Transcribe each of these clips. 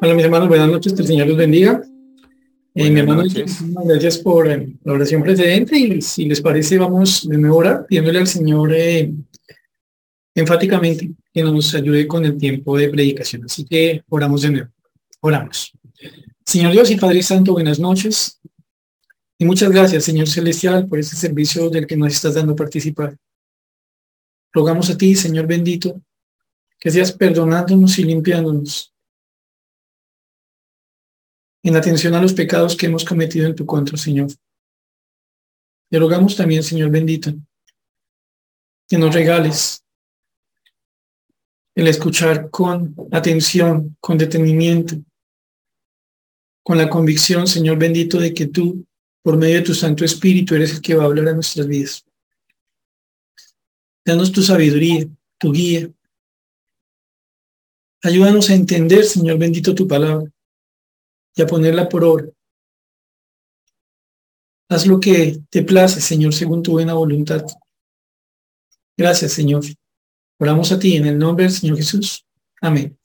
Hola mis hermanos, buenas noches, que el Señor los bendiga. Eh, mi hermano, gracias por eh, la oración precedente y si les parece vamos de nuevo ahora pidiéndole al Señor eh, enfáticamente que nos ayude con el tiempo de predicación. Así que oramos de nuevo. Oramos. Señor Dios y Padre Santo, buenas noches. Y muchas gracias, Señor Celestial, por este servicio del que nos estás dando participar. Rogamos a ti, Señor bendito, que seas perdonándonos y limpiándonos en atención a los pecados que hemos cometido en tu contra, Señor. Te rogamos también, Señor bendito, que nos regales el escuchar con atención, con detenimiento, con la convicción, Señor bendito, de que tú, por medio de tu Santo Espíritu, eres el que va a hablar a nuestras vidas. Danos tu sabiduría, tu guía. Ayúdanos a entender, Señor bendito, tu palabra y a ponerla por obra. Haz lo que te place, Señor, según tu buena voluntad. Gracias, Señor. Oramos a ti en el nombre del Señor Jesús. Amén.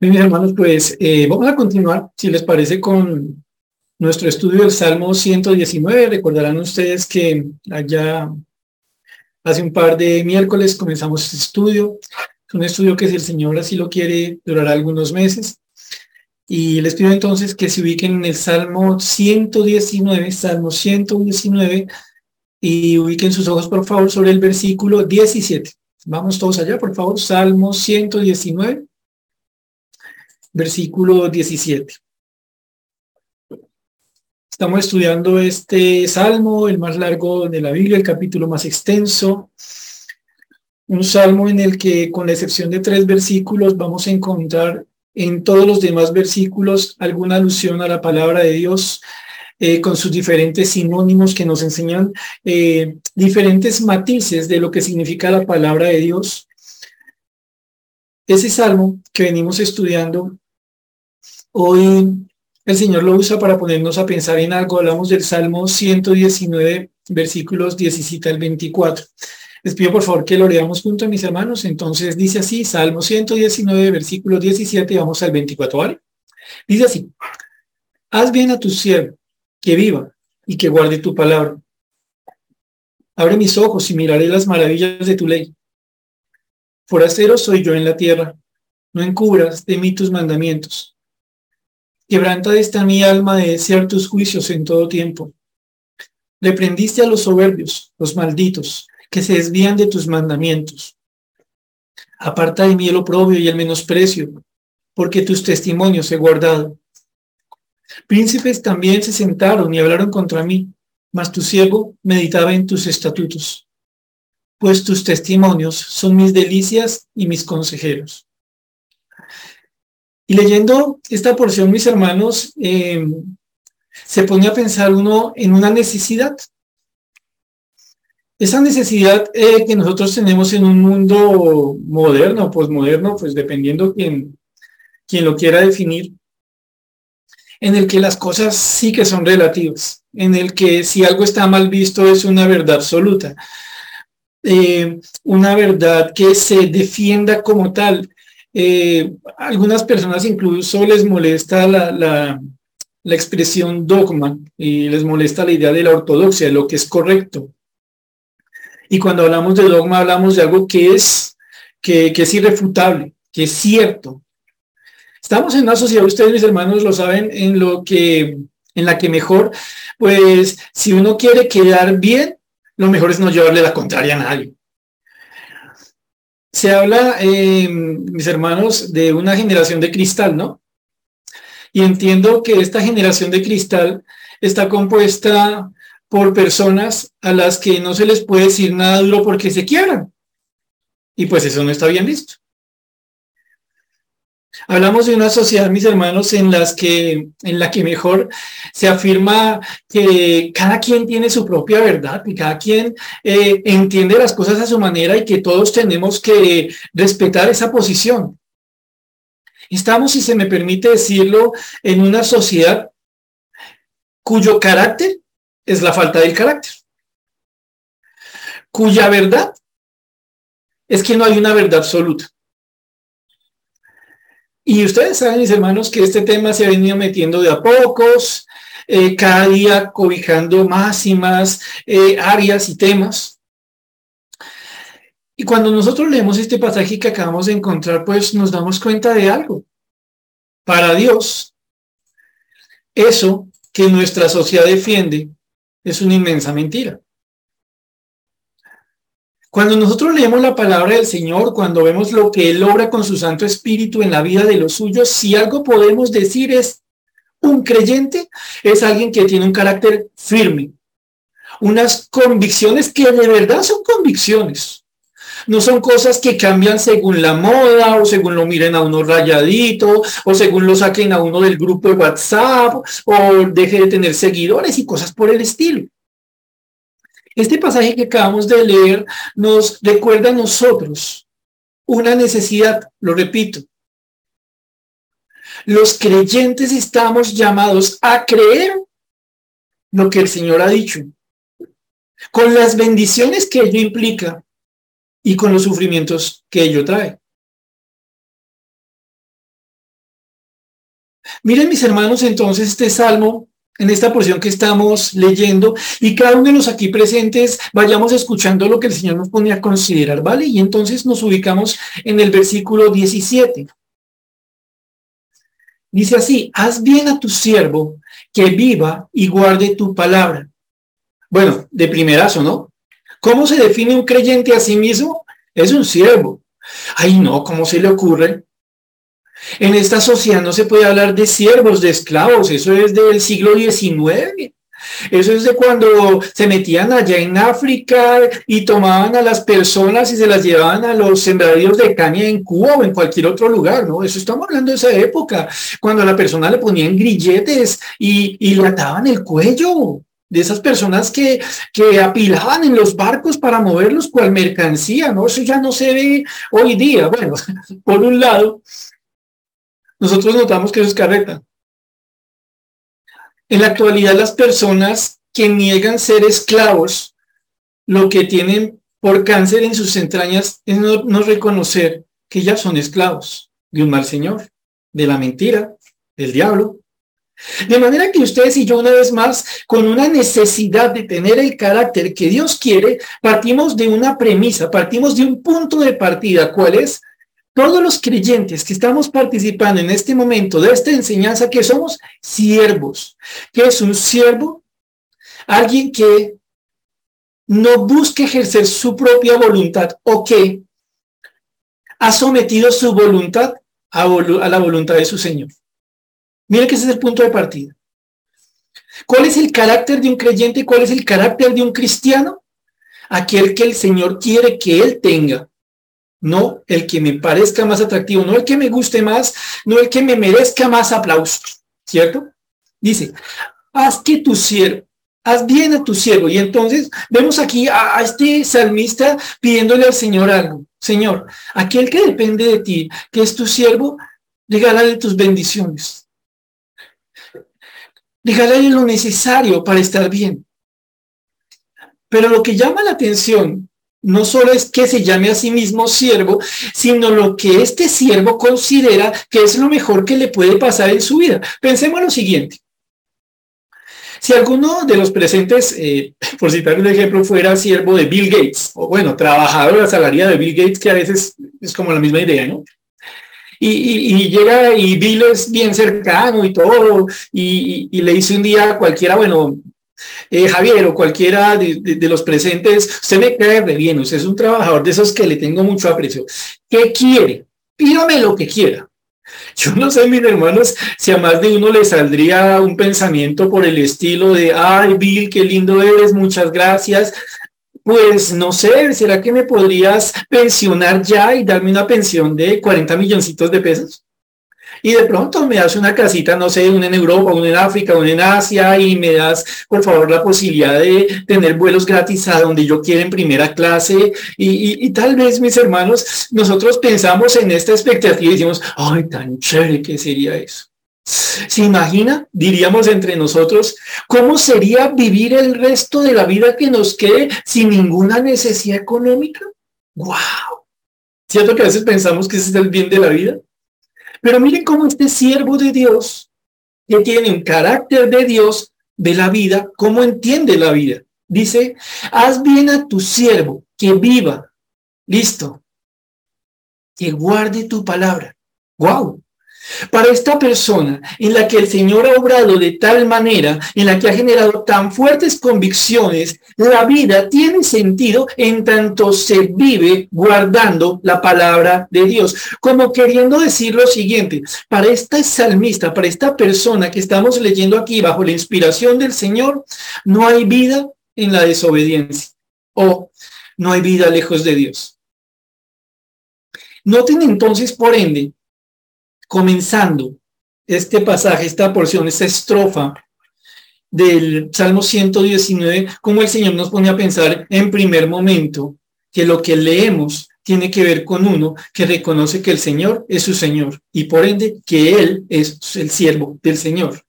Mis hermanos, pues eh, vamos a continuar, si les parece, con nuestro estudio del Salmo 119. Recordarán ustedes que allá hace un par de miércoles comenzamos este estudio. Un estudio que si el Señor así lo quiere, durará algunos meses. Y les pido entonces que se ubiquen en el Salmo 119, Salmo 119, y ubiquen sus ojos, por favor, sobre el versículo 17. Vamos todos allá, por favor. Salmo 119, versículo 17. Estamos estudiando este salmo, el más largo de la Biblia, el capítulo más extenso un salmo en el que, con la excepción de tres versículos, vamos a encontrar en todos los demás versículos alguna alusión a la palabra de Dios, eh, con sus diferentes sinónimos que nos enseñan eh, diferentes matices de lo que significa la palabra de Dios. Ese salmo que venimos estudiando, hoy el Señor lo usa para ponernos a pensar en algo. Hablamos del Salmo 119, versículos 17 al 24. Les pido por favor que lo leamos junto a mis hermanos. Entonces dice así, Salmo 119, versículo 17, y vamos al 24, ¿vale? Dice así, haz bien a tu siervo, que viva y que guarde tu palabra. Abre mis ojos y miraré las maravillas de tu ley. Forastero soy yo en la tierra, no encubras de mí tus mandamientos. Quebranta esta mi alma de desear tus juicios en todo tiempo. Reprendiste a los soberbios, los malditos, que se desvían de tus mandamientos. Aparta de mí el oprobio y el menosprecio, porque tus testimonios he guardado. Príncipes también se sentaron y hablaron contra mí, mas tu siervo meditaba en tus estatutos, pues tus testimonios son mis delicias y mis consejeros. Y leyendo esta porción, mis hermanos, eh, se pone a pensar uno en una necesidad esa necesidad eh, que nosotros tenemos en un mundo moderno, posmoderno, pues dependiendo quién, quien lo quiera definir, en el que las cosas sí que son relativas, en el que si algo está mal visto es una verdad absoluta, eh, una verdad que se defienda como tal. Eh, algunas personas incluso les molesta la, la, la expresión dogma y les molesta la idea de la ortodoxia, de lo que es correcto. Y cuando hablamos de dogma, hablamos de algo que es, que, es irrefutable, que es cierto. Estamos en una sociedad, ustedes mis hermanos lo saben, en lo que, en la que mejor, pues si uno quiere quedar bien, lo mejor es no llevarle la contraria a nadie. Se habla, eh, mis hermanos, de una generación de cristal, ¿no? Y entiendo que esta generación de cristal está compuesta por personas a las que no se les puede decir nada duro porque se quiebran. Y pues eso no está bien visto. Hablamos de una sociedad, mis hermanos, en las que, en la que mejor se afirma que cada quien tiene su propia verdad y cada quien eh, entiende las cosas a su manera y que todos tenemos que respetar esa posición. Estamos, si se me permite decirlo, en una sociedad cuyo carácter es la falta del carácter, cuya verdad es que no hay una verdad absoluta. Y ustedes saben, mis hermanos, que este tema se ha venido metiendo de a pocos, eh, cada día cobijando más y más eh, áreas y temas. Y cuando nosotros leemos este pasaje que acabamos de encontrar, pues nos damos cuenta de algo. Para Dios, eso que nuestra sociedad defiende es una inmensa mentira. Cuando nosotros leemos la palabra del Señor, cuando vemos lo que Él obra con su Santo Espíritu en la vida de los suyos, si algo podemos decir es, un creyente es alguien que tiene un carácter firme, unas convicciones que de verdad son convicciones. No son cosas que cambian según la moda o según lo miren a uno rayadito o según lo saquen a uno del grupo de WhatsApp o deje de tener seguidores y cosas por el estilo. Este pasaje que acabamos de leer nos recuerda a nosotros una necesidad, lo repito. Los creyentes estamos llamados a creer lo que el Señor ha dicho, con las bendiciones que ello implica y con los sufrimientos que ello trae. Miren mis hermanos entonces este salmo en esta porción que estamos leyendo y cada uno de los aquí presentes vayamos escuchando lo que el Señor nos pone a considerar, ¿vale? Y entonces nos ubicamos en el versículo 17. Dice así, haz bien a tu siervo que viva y guarde tu palabra. Bueno, de primerazo, ¿no? ¿Cómo se define un creyente a sí mismo? Es un siervo. Ay, no, ¿cómo se le ocurre? En esta sociedad no se puede hablar de siervos, de esclavos, eso es del siglo XIX. Eso es de cuando se metían allá en África y tomaban a las personas y se las llevaban a los sembradíos de caña en Cuba o en cualquier otro lugar, ¿no? Eso estamos hablando de esa época, cuando a la persona le ponían grilletes y, y le ataban el cuello de esas personas que, que apilaban en los barcos para moverlos cual mercancía, ¿no? Eso ya no se ve hoy día. Bueno, por un lado, nosotros notamos que eso es carreta. En la actualidad las personas que niegan ser esclavos, lo que tienen por cáncer en sus entrañas es no, no reconocer que ya son esclavos de un mal señor, de la mentira, del diablo. De manera que ustedes y yo una vez más, con una necesidad de tener el carácter que Dios quiere, partimos de una premisa, partimos de un punto de partida, ¿cuál es? todos los creyentes que estamos participando en este momento de esta enseñanza, que somos siervos. que es un siervo? Alguien que no busca ejercer su propia voluntad o que ha sometido su voluntad a, a la voluntad de su Señor. Mire que ese es el punto de partida. ¿Cuál es el carácter de un creyente? ¿Cuál es el carácter de un cristiano? Aquel que el Señor quiere que él tenga no el que me parezca más atractivo, no el que me guste más, no el que me merezca más aplausos, ¿cierto? Dice, haz que tu siervo, haz bien a tu siervo. Y entonces vemos aquí a, este salmista pidiéndole al Señor algo. Señor, aquel que depende de ti, que es tu siervo, regálale tus bendiciones. Regálale lo necesario para estar bien. Pero lo que llama la atención no solo es que se llame a sí mismo siervo, sino lo que este siervo considera que es lo mejor que le puede pasar en su vida. Pensemos lo siguiente. Si alguno de los presentes, eh, por citar un ejemplo, fuera siervo de Bill Gates, o bueno, trabajador asalariado de Bill Gates, que a veces es como la misma idea, ¿no? Y, llega y Bill es bien cercano y todo, y, y, le dice un día a cualquiera, bueno, eh, Javier o cualquiera de, los presentes, usted me cae de bien, usted es un trabajador de esos que le tengo mucho aprecio. ¿Qué quiere? Pídame lo que quiera. Yo no sé, mis hermanos, si a más de uno le saldría un pensamiento por el estilo de, ay, Bill, qué lindo eres, muchas gracias. Pues no sé, ¿será que me podrías pensionar ya y darme una pensión de 40 milloncitos de pesos? y de pronto me das una casita, no sé, una en Europa, una en África, una en Asia y me das, por favor, la posibilidad de tener vuelos gratis a donde yo quiera en primera clase y, tal vez, mis hermanos, nosotros pensamos en esta expectativa y decimos, ay, tan chévere que sería eso. ¿Se imagina, diríamos entre nosotros, cómo sería vivir el resto de la vida que nos quede sin ninguna necesidad económica? ¡Wow! ¿Cierto que a veces pensamos que ese es el bien de la vida? Pero miren cómo este siervo de Dios, que tiene un carácter de Dios, de la vida, cómo entiende la vida. Dice, haz bien a tu siervo, que viva. Listo. Que guarde tu palabra. ¡Wow! Para esta persona en la que el Señor ha obrado de tal manera, en la que ha generado tan fuertes convicciones, la vida tiene sentido en tanto se vive guardando la palabra de Dios. Como queriendo decir lo siguiente, para esta salmista, para esta persona que estamos leyendo aquí bajo la inspiración del Señor, no hay vida en la desobediencia o no hay vida lejos de Dios. Noten entonces, por ende, comenzando este pasaje, esta porción, esta estrofa del Salmo 119, como el Señor nos pone a pensar en primer momento que lo que leemos tiene que ver con uno que reconoce que el Señor es su Señor y por ende que Él es el siervo del Señor.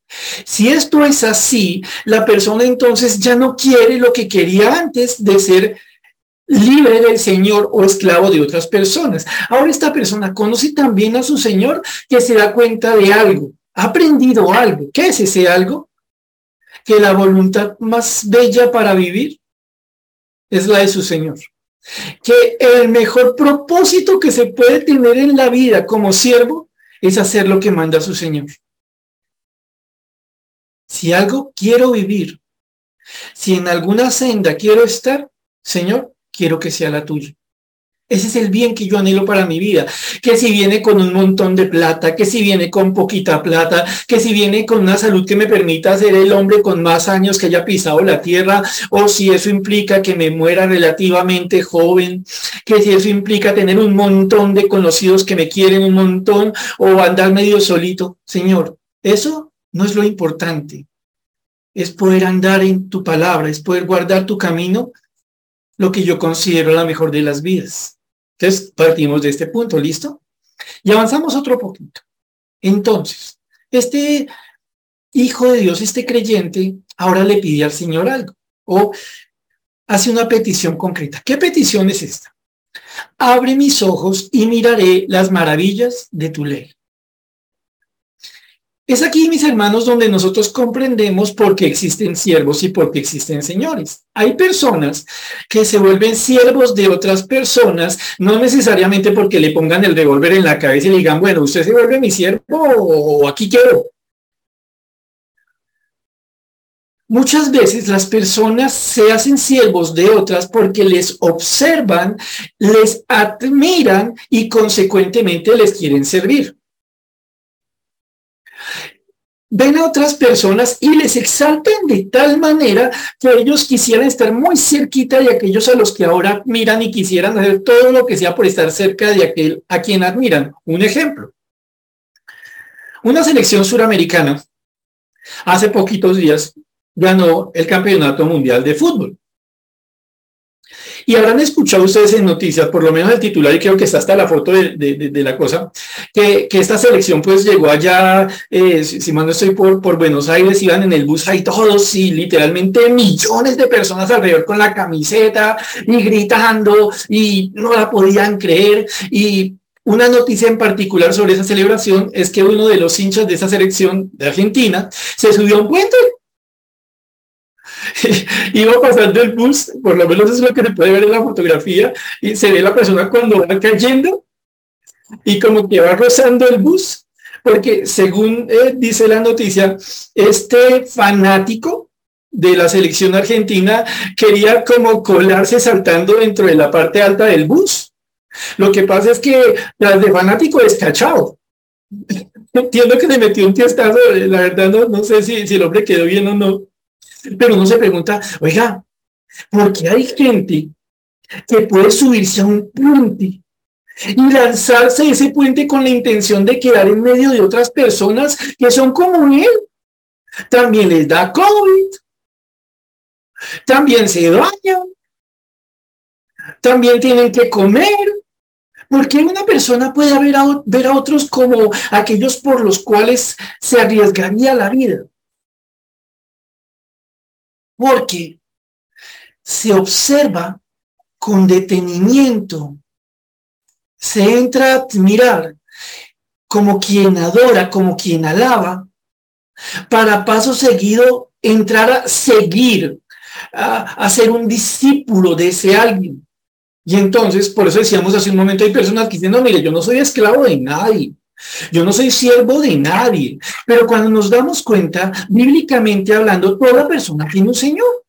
Si esto es así, la persona entonces ya no quiere lo que quería antes de ser libre del Señor o esclavo de otras personas. Ahora esta persona conoce también a su Señor que se da cuenta de algo, ha aprendido algo. ¿Qué es ese algo? Que la voluntad más bella para vivir es la de su Señor. Que el mejor propósito que se puede tener en la vida como siervo es hacer lo que manda su Señor. Si algo quiero vivir, si en alguna senda quiero estar, Señor, quiero que sea la tuya. Ese es el bien que yo anhelo para mi vida. Que si viene con un montón de plata, que si viene con poquita plata, que si viene con una salud que me permita ser el hombre con más años que haya pisado la tierra, o si eso implica que me muera relativamente joven, que si eso implica tener un montón de conocidos que me quieren un montón, o andar medio solito. Señor, eso no es lo importante. Es poder andar en tu palabra, es poder guardar tu camino lo que yo considero la mejor de las vidas. Entonces, partimos de este punto, ¿listo? Y avanzamos otro poquito. Entonces, este hijo de Dios, este creyente, ahora le pide al Señor algo o hace una petición concreta. ¿Qué petición es esta? Abre mis ojos y miraré las maravillas de tu ley. Es aquí, mis hermanos, donde nosotros comprendemos por qué existen siervos y por qué existen señores. Hay personas que se vuelven siervos de otras personas, no necesariamente porque le pongan el revólver en la cabeza y le digan, bueno, usted se vuelve mi siervo o aquí quiero. Muchas veces las personas se hacen siervos de otras porque les observan, les admiran y consecuentemente les quieren servir ven a otras personas y les exaltan de tal manera que ellos quisieran estar muy cerquita de aquellos a los que ahora miran y quisieran hacer todo lo que sea por estar cerca de aquel a quien admiran. Un ejemplo. Una selección suramericana hace poquitos días ganó el campeonato mundial de fútbol. Y habrán escuchado ustedes en noticias, por lo menos el titular, y creo que está hasta la foto de, la cosa, que, esta selección pues llegó allá, eh, si, mal no estoy por, por Buenos Aires, iban en el bus ahí todos y literalmente millones de personas alrededor con la camiseta y gritando y no la podían creer. Y una noticia en particular sobre esa celebración es que uno de los hinchas de esa selección de Argentina se subió a un puente iba pasando el bus, por lo menos es lo que se puede ver en la fotografía, y se ve la persona cuando va cayendo y como que va rozando el bus, porque según eh, dice la noticia, este fanático de la selección argentina quería como colarse saltando dentro de la parte alta del bus. Lo que pasa es que las de fanático es cachado. Entiendo que le metió un tiestazo, la verdad no, no sé si, si el hombre quedó bien o no. Pero uno se pregunta, oiga, ¿por qué hay gente que puede subirse a un puente y lanzarse ese puente con la intención de quedar en medio de otras personas que son como él? También les da COVID, también se dañan, también tienen que comer. ¿Por qué una persona puede ver a, ver a otros como aquellos por los cuales se arriesgaría la vida? Porque se observa con detenimiento, se entra a admirar como quien adora, como quien alaba, para paso seguido entrar a seguir, a, ser un discípulo de ese alguien. Y entonces, por eso decíamos hace un momento, hay personas que dicen, no, mire, yo no soy esclavo de nadie. Yo no soy siervo de nadie, pero cuando nos damos cuenta, bíblicamente hablando, toda persona tiene un Señor.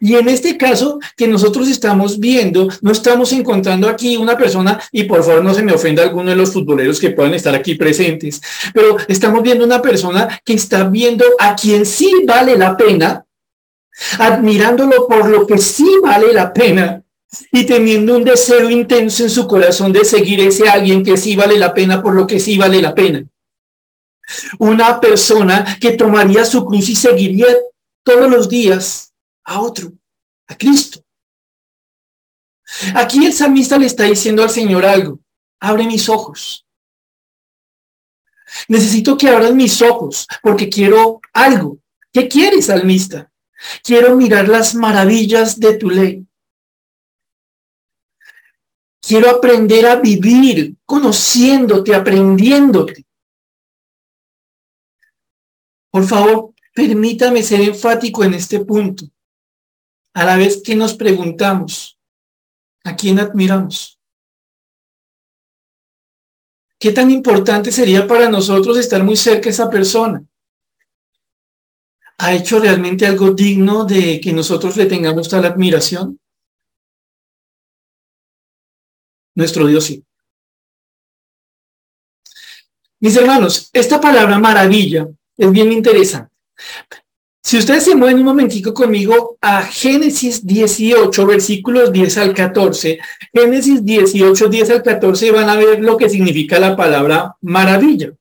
Y en este caso que nosotros estamos viendo, no estamos encontrando aquí una persona, y por favor no se me ofenda alguno de los futboleros que puedan estar aquí presentes, pero estamos viendo una persona que está viendo a quien sí vale la pena, admirándolo por lo que sí vale la pena, y teniendo un deseo intenso en su corazón de seguir ese alguien que sí vale la pena por lo que sí vale la pena. Una persona que tomaría su cruz y seguiría todos los días a otro, a Cristo. Aquí el salmista le está diciendo al Señor algo. Abre mis ojos. Necesito que abran mis ojos porque quiero algo. ¿Qué quieres, salmista? Quiero mirar las maravillas de tu ley. Quiero aprender a vivir conociéndote, aprendiéndote. Por favor, permítame ser enfático en este punto a la vez que nos preguntamos, ¿a quién admiramos? ¿Qué tan importante sería para nosotros estar muy cerca de esa persona? ¿Ha hecho realmente algo digno de que nosotros le tengamos tal admiración? Nuestro Dios sí. Mis hermanos, esta palabra maravilla es bien interesante. Si ustedes se mueven un momentico conmigo a Génesis 18, versículos 10 al 14, Génesis 18, 10 al 14 van a ver lo que significa la palabra maravilla.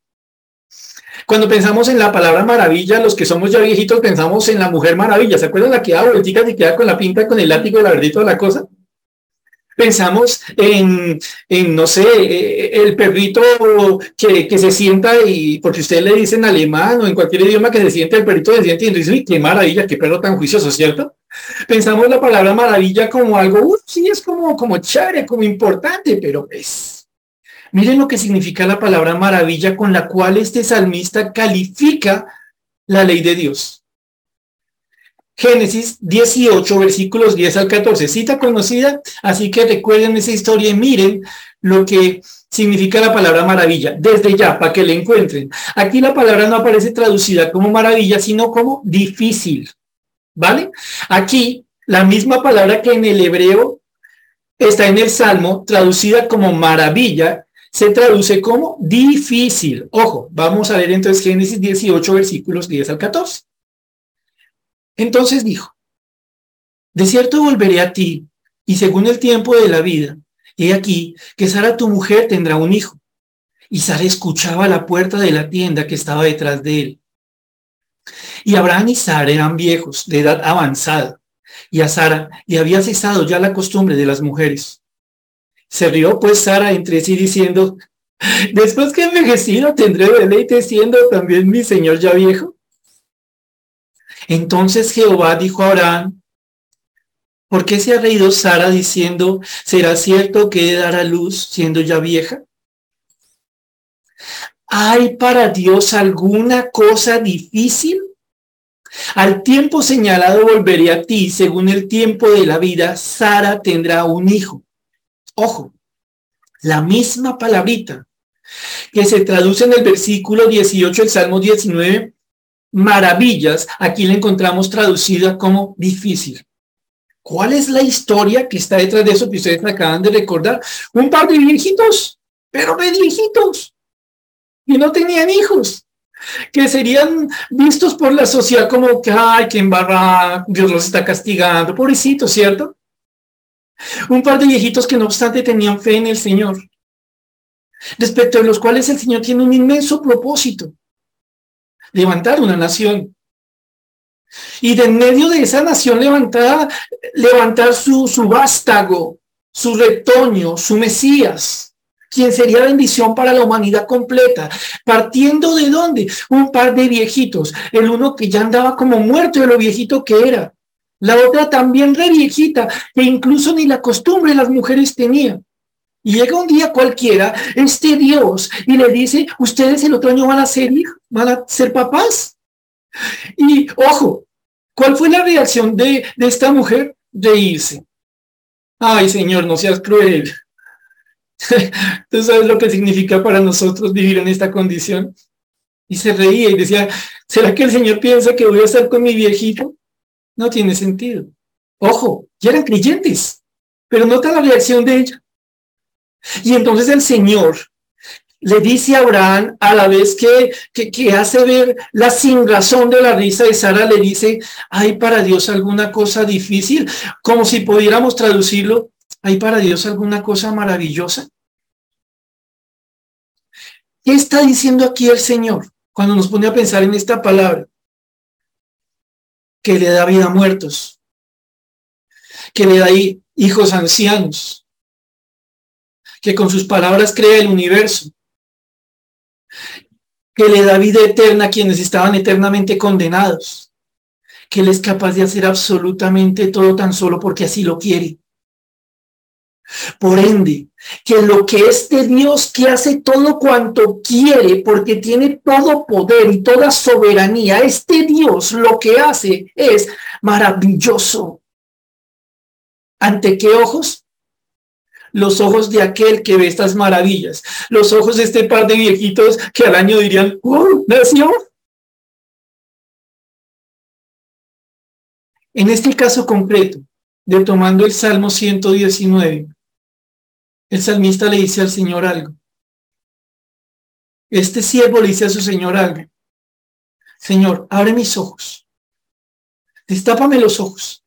Cuando pensamos en la palabra maravilla, los que somos ya viejitos pensamos en la mujer maravilla. ¿Se acuerdan la que da vueltica y queda con la pinta, con el látigo, la verdad la cosa? Pensamos en, no sé, eh, el perrito que, que, se sienta y, porque ustedes le dicen alemán o en cualquier idioma que se siente, el perrito se siente y dice, qué maravilla, qué perro tan juicioso, ¿cierto? Pensamos la palabra maravilla como algo, sí, es como, como chévere, como importante, pero es. Miren lo que significa la palabra maravilla con la cual este salmista califica la ley de Dios. Génesis 18, versículos 10 al 14, cita conocida, así que recuerden esa historia y miren lo que significa la palabra maravilla, desde ya, para que la encuentren. Aquí la palabra no aparece traducida como maravilla, sino como difícil, ¿vale? Aquí la misma palabra que en el hebreo está en el Salmo, traducida como maravilla, se traduce como difícil. Ojo, vamos a ver entonces Génesis 18, versículos 10 al 14. Entonces dijo, de cierto volveré a ti, y según el tiempo de la vida, he aquí que Sara tu mujer tendrá un hijo. Y Sara escuchaba la puerta de la tienda que estaba detrás de él. Y Abraham y Sara eran viejos, de edad avanzada, y a Sara le había cesado ya la costumbre de las mujeres. Se rió pues Sara entre sí diciendo, después que envejecido tendré deleite siendo también mi señor ya viejo. Entonces Jehová dijo a Abraham, ¿por qué se ha reído Sara diciendo, ¿será cierto que dará luz siendo ya vieja? ¿Hay para Dios alguna cosa difícil? Al tiempo señalado volveré a ti, según el tiempo de la vida, Sara tendrá un hijo. Ojo, la misma palabrita que se traduce en el versículo 18 del Salmo 19 maravillas, aquí la encontramos traducida como difícil. ¿Cuál es la historia que está detrás de eso que ustedes acaban de recordar? Un par de viejitos, pero de viejitos, y no tenían hijos, que serían vistos por la sociedad como que, ay, que embarra, Dios los está castigando, pobrecito, ¿cierto? Un par de viejitos que no obstante tenían fe en el Señor, respecto de los cuales el Señor tiene un inmenso propósito levantar una nación. Y de en medio de esa nación levantada, levantar su, su vástago, su retoño, su Mesías, quien sería bendición para la humanidad completa. Partiendo de dónde? Un par de viejitos. El uno que ya andaba como muerto de lo viejito que era. La otra también re viejita, que incluso ni la costumbre las mujeres tenían. Y llega un día cualquiera, este Dios, y le dice, ustedes el otro año van a ser van a ser papás. Y ojo, ¿cuál fue la reacción de, de esta mujer? De irse. Ay, Señor, no seas cruel. ¿Tú sabes lo que significa para nosotros vivir en esta condición? Y se reía y decía, ¿será que el Señor piensa que voy a estar con mi viejito? No tiene sentido. Ojo, ya eran creyentes, pero nota la reacción de ella. Y entonces el Señor le dice a Abraham, a la vez que, que, hace ver la sin razón de la risa de Sara, le dice, ¿hay para Dios alguna cosa difícil? Como si pudiéramos traducirlo, ¿hay para Dios alguna cosa maravillosa? ¿Qué está diciendo aquí el Señor cuando nos pone a pensar en esta palabra? Que le da vida a muertos, que le da hijos ancianos, que con sus palabras crea el universo, que le da vida eterna a quienes estaban eternamente condenados, que Él es capaz de hacer absolutamente todo tan solo porque así lo quiere. Por ende, que lo que este Dios que hace todo cuanto quiere, porque tiene todo poder y toda soberanía, este Dios lo que hace es maravilloso. ¿Ante qué ojos? Los ojos de aquel que ve estas maravillas, los ojos de este par de viejitos que al año dirían, ¡oh, nació! En este caso concreto, de tomando el Salmo 119, el salmista le dice al Señor algo. Este siervo le dice a su Señor algo. Señor, abre mis ojos. Destápame los ojos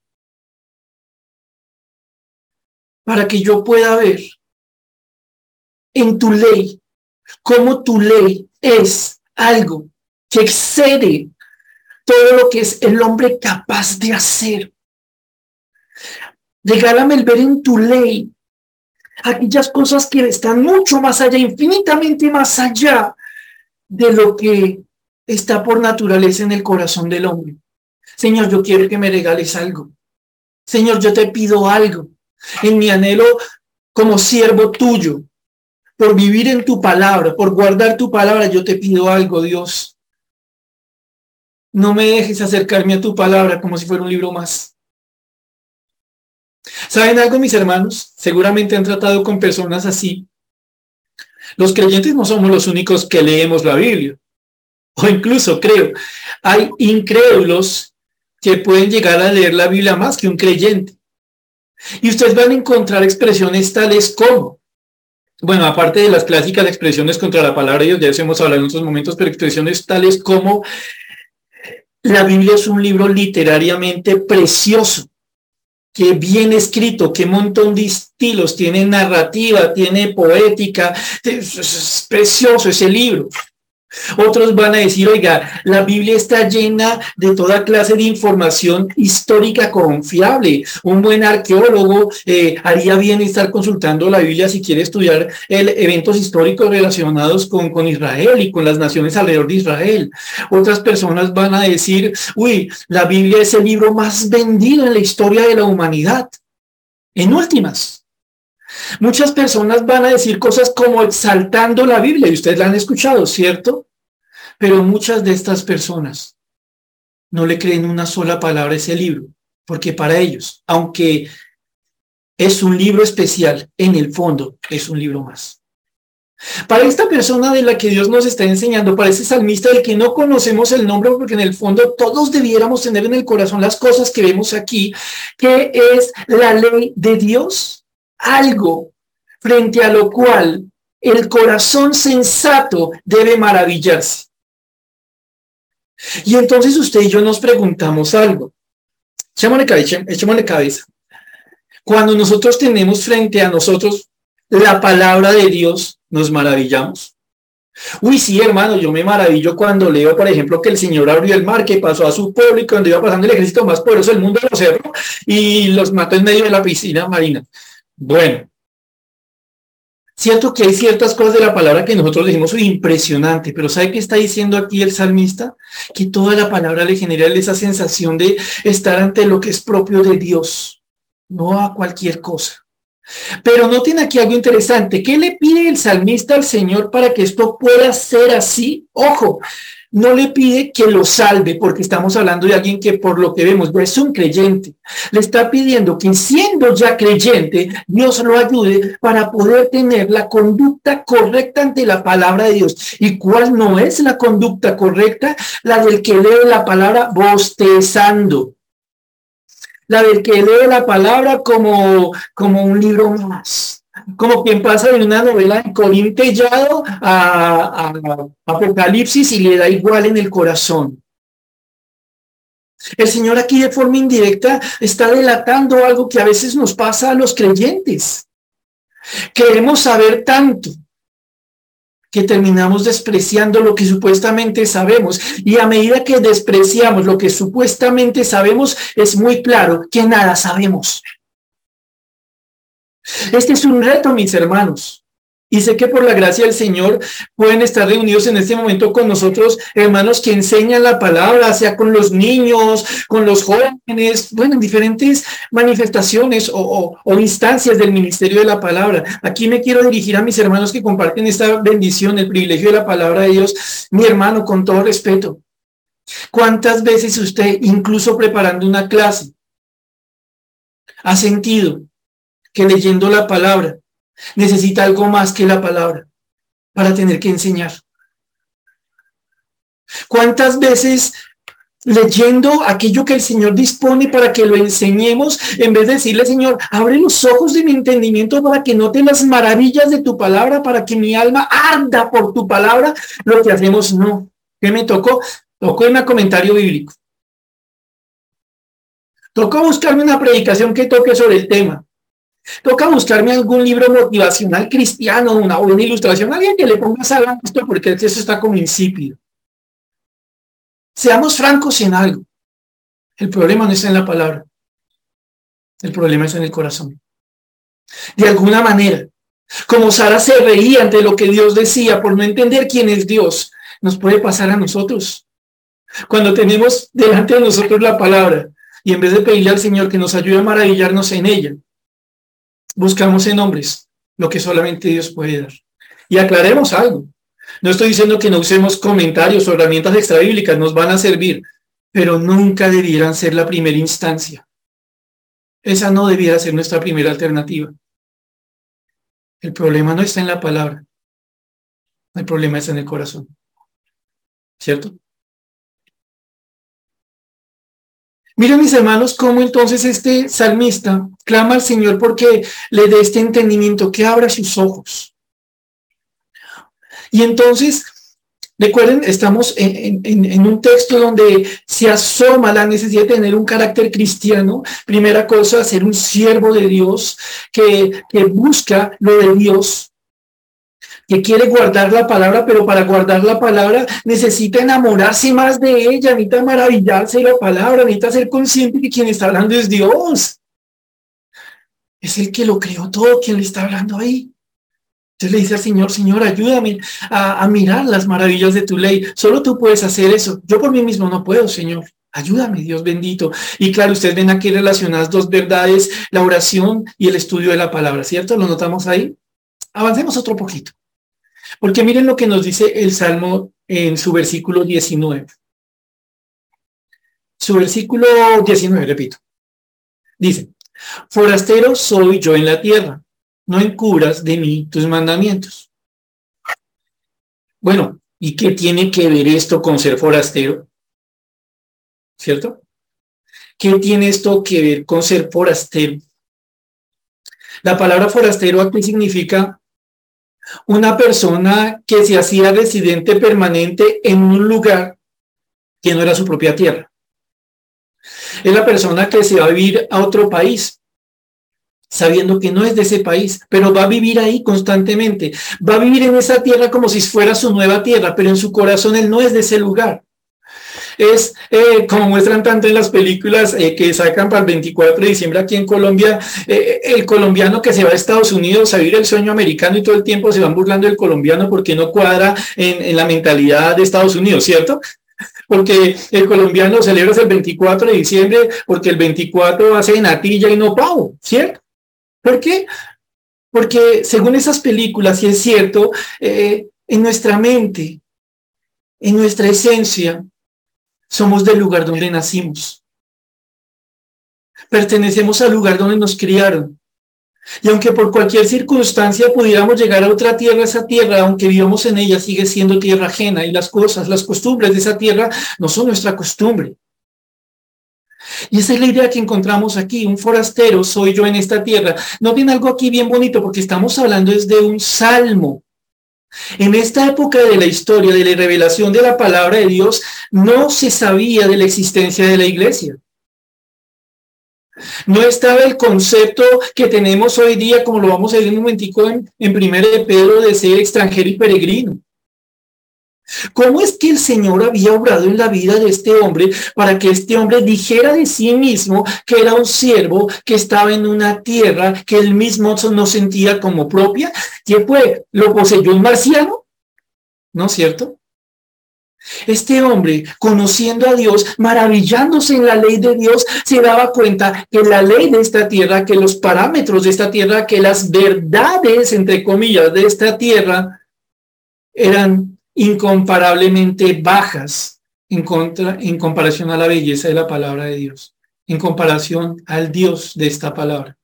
para que yo pueda ver en tu ley cómo tu ley es algo que excede todo lo que es el hombre capaz de hacer. Regálame el ver en tu ley aquellas cosas que están mucho más allá, infinitamente más allá de lo que está por naturaleza en el corazón del hombre. Señor, yo quiero que me regales algo. Señor, yo te pido algo en mi anhelo como siervo tuyo, por vivir en tu palabra, por guardar tu palabra, yo te pido algo, Dios. No me dejes acercarme a tu palabra como si fuera un libro más. ¿Saben algo, mis hermanos? Seguramente han tratado con personas así. Los creyentes no somos los únicos que leemos la Biblia. O incluso, creo, hay incrédulos que pueden llegar a leer la Biblia más que un creyente. Y ustedes van a encontrar expresiones tales como, bueno, aparte de las clásicas expresiones contra la palabra de Dios, ya hemos hablado en otros momentos, pero expresiones tales como la Biblia es un libro literariamente precioso, que bien escrito, qué montón de estilos, tiene narrativa, tiene poética, es precioso ese libro. Otros van a decir, oiga, la Biblia está llena de toda clase de información histórica confiable. Un buen arqueólogo eh, haría bien estar consultando la Biblia si quiere estudiar el, eventos históricos relacionados con, con Israel y con las naciones alrededor de Israel. Otras personas van a decir, uy, la Biblia es el libro más vendido en la historia de la humanidad. En últimas, Muchas personas van a decir cosas como exaltando la Biblia, y ustedes la han escuchado, ¿cierto? Pero muchas de estas personas no le creen una sola palabra a ese libro, porque para ellos, aunque es un libro especial, en el fondo es un libro más. Para esta persona de la que Dios nos está enseñando, para ese salmista del que no conocemos el nombre, porque en el fondo todos debiéramos tener en el corazón las cosas que vemos aquí, que es la ley de Dios, algo frente a lo cual el corazón sensato debe maravillarse. Y entonces usted y yo nos preguntamos algo. Echémosle cabeza, cabeza. Cuando nosotros tenemos frente a nosotros la palabra de Dios, nos maravillamos. Uy, sí, hermano, yo me maravillo cuando leo, por ejemplo, que el Señor abrió el mar, que pasó a su pueblo y cuando iba pasando el ejército más poderoso del mundo los cerró y los mató en medio de la piscina marina. Bueno, cierto que hay ciertas cosas de la palabra que nosotros decimos impresionante, pero ¿sabe qué está diciendo aquí el salmista? Que toda la palabra le genera esa sensación de estar ante lo que es propio de Dios, no a cualquier cosa. Pero noten aquí algo interesante. ¿Qué le pide el salmista al Señor para que esto pueda ser así? Ojo, no le pide que lo salve, porque estamos hablando de alguien que por lo que vemos es un creyente. Le está pidiendo que siendo ya creyente, Dios lo ayude para poder tener la conducta correcta ante la palabra de Dios. ¿Y cuál no es la conducta correcta? La del que lee la palabra bostezando la del que lee la palabra como, como un libro más, como quien pasa de una novela de Corín Tellado a, Apocalipsis y le da igual en el corazón. El Señor aquí de forma indirecta está delatando algo que a veces nos pasa a los creyentes. Queremos saber tanto, que terminamos despreciando lo que supuestamente sabemos. Y a medida que despreciamos lo que supuestamente sabemos, es muy claro que nada sabemos. Este es un reto, mis hermanos. Y sé que por la gracia del Señor pueden estar reunidos en este momento con nosotros, hermanos que enseñan la palabra, sea con los niños, con los jóvenes, bueno, en diferentes manifestaciones o, instancias del ministerio de la palabra. Aquí me quiero dirigir a mis hermanos que comparten esta bendición, el privilegio de la palabra de Dios. Mi hermano, con todo respeto, ¿cuántas veces usted, incluso preparando una clase, ha sentido que leyendo la palabra, necesita algo más que la palabra para tener que enseñar. ¿Cuántas veces leyendo aquello que el Señor dispone para que lo enseñemos, en vez de decirle, Señor, abre los ojos de mi entendimiento para que note las maravillas de tu palabra, para que mi alma arda por tu palabra, lo que hacemos no. ¿Qué me tocó? Tocó en un comentario bíblico. Tocó buscarme una predicación que toque sobre el tema. Toca buscarme algún libro motivacional cristiano, una buena ilustración, alguien que le ponga sal esto porque eso está como insípido. Seamos francos en algo. El problema no está en la palabra. El problema está en el corazón. De alguna manera, como Sara se reía ante lo que Dios decía por no entender quién es Dios, nos puede pasar a nosotros. Cuando tenemos delante de nosotros la palabra y en vez de pedirle al Señor que nos ayude a maravillarnos en ella, buscamos en hombres lo que solamente Dios puede dar. Y aclaremos algo. No estoy diciendo que no usemos comentarios o herramientas extrabíblicas, nos van a servir, pero nunca debieran ser la primera instancia. Esa no debiera ser nuestra primera alternativa. El problema no está en la palabra, el problema está en el corazón. ¿Cierto? Miren mis hermanos cómo entonces este salmista clama al Señor porque le dé este entendimiento, que abra sus ojos. Y entonces, recuerden, estamos en, un texto donde se asoma la necesidad de tener un carácter cristiano. Primera cosa, ser un siervo de Dios que, que busca lo de Dios que quiere guardar la palabra, pero para guardar la palabra necesita enamorarse más de ella, necesita maravillarse de la palabra, necesita ser consciente que quien está hablando es Dios. Es el que lo creó todo, quien le está hablando ahí. Entonces le dice al Señor, Señor, ayúdame a, a mirar las maravillas de tu ley. Solo tú puedes hacer eso. Yo por mí mismo no puedo, Señor. Ayúdame, Dios bendito. Y claro, ustedes ven aquí relacionadas dos verdades, la oración y el estudio de la palabra, ¿cierto? ¿Lo notamos ahí? Avancemos otro poquito. Porque miren lo que nos dice el Salmo en su versículo 19. Su versículo 19, repito. Dice, forastero soy yo en la tierra, no encubras de mí tus mandamientos. Bueno, ¿y qué tiene que ver esto con ser forastero? ¿Cierto? ¿Qué tiene esto que ver con ser forastero? La palabra forastero aquí significa una persona que se hacía residente permanente en un lugar que no era su propia tierra. Es la persona que se va a vivir a otro país, sabiendo que no es de ese país, pero va a vivir ahí constantemente. Va a vivir en esa tierra como si fuera su nueva tierra, pero en su corazón él no es de ese lugar es eh, como muestran tanto en las películas eh, que sacan para el 24 de diciembre aquí en Colombia, eh, el colombiano que se va a Estados Unidos a vivir el sueño americano y todo el tiempo se van burlando del colombiano porque no cuadra en, la mentalidad de Estados Unidos, ¿cierto? porque el colombiano celebra el 24 de diciembre porque el 24 hace natilla y no pavo, ¿cierto? ¿Por qué? Porque según esas películas, y es cierto, en nuestra mente, en nuestra esencia, somos del lugar donde nacimos. Pertenecemos al lugar donde nos criaron. Y aunque por cualquier circunstancia pudiéramos llegar a otra tierra, esa tierra, aunque vivamos en ella, sigue siendo tierra ajena y las cosas, las costumbres de esa tierra no son nuestra costumbre. Y esa es la idea que encontramos aquí, un forastero soy yo en esta tierra. No viene algo aquí bien bonito porque estamos hablando es de un salmo. En esta época de la historia, de la revelación de la palabra de Dios, no se sabía de la existencia de la iglesia. No estaba el concepto que tenemos hoy día, como lo vamos a ver en un momentico en, en de Pedro, de ser extranjero y peregrino. ¿Cómo es que el Señor había obrado en la vida de este hombre para que este hombre dijera de sí mismo que era un siervo que estaba en una tierra que él mismo no sentía como propia? ¿Quién fue? ¿Lo poseyó un marciano? ¿No es cierto? Este hombre, conociendo a Dios, maravillándose en la ley de Dios, se daba cuenta que la ley de esta tierra, que los parámetros de esta tierra, que las verdades, entre comillas, de esta tierra eran incomparablemente bajas en, contra, en comparación a la belleza de la palabra de Dios, en comparación al Dios de esta palabra.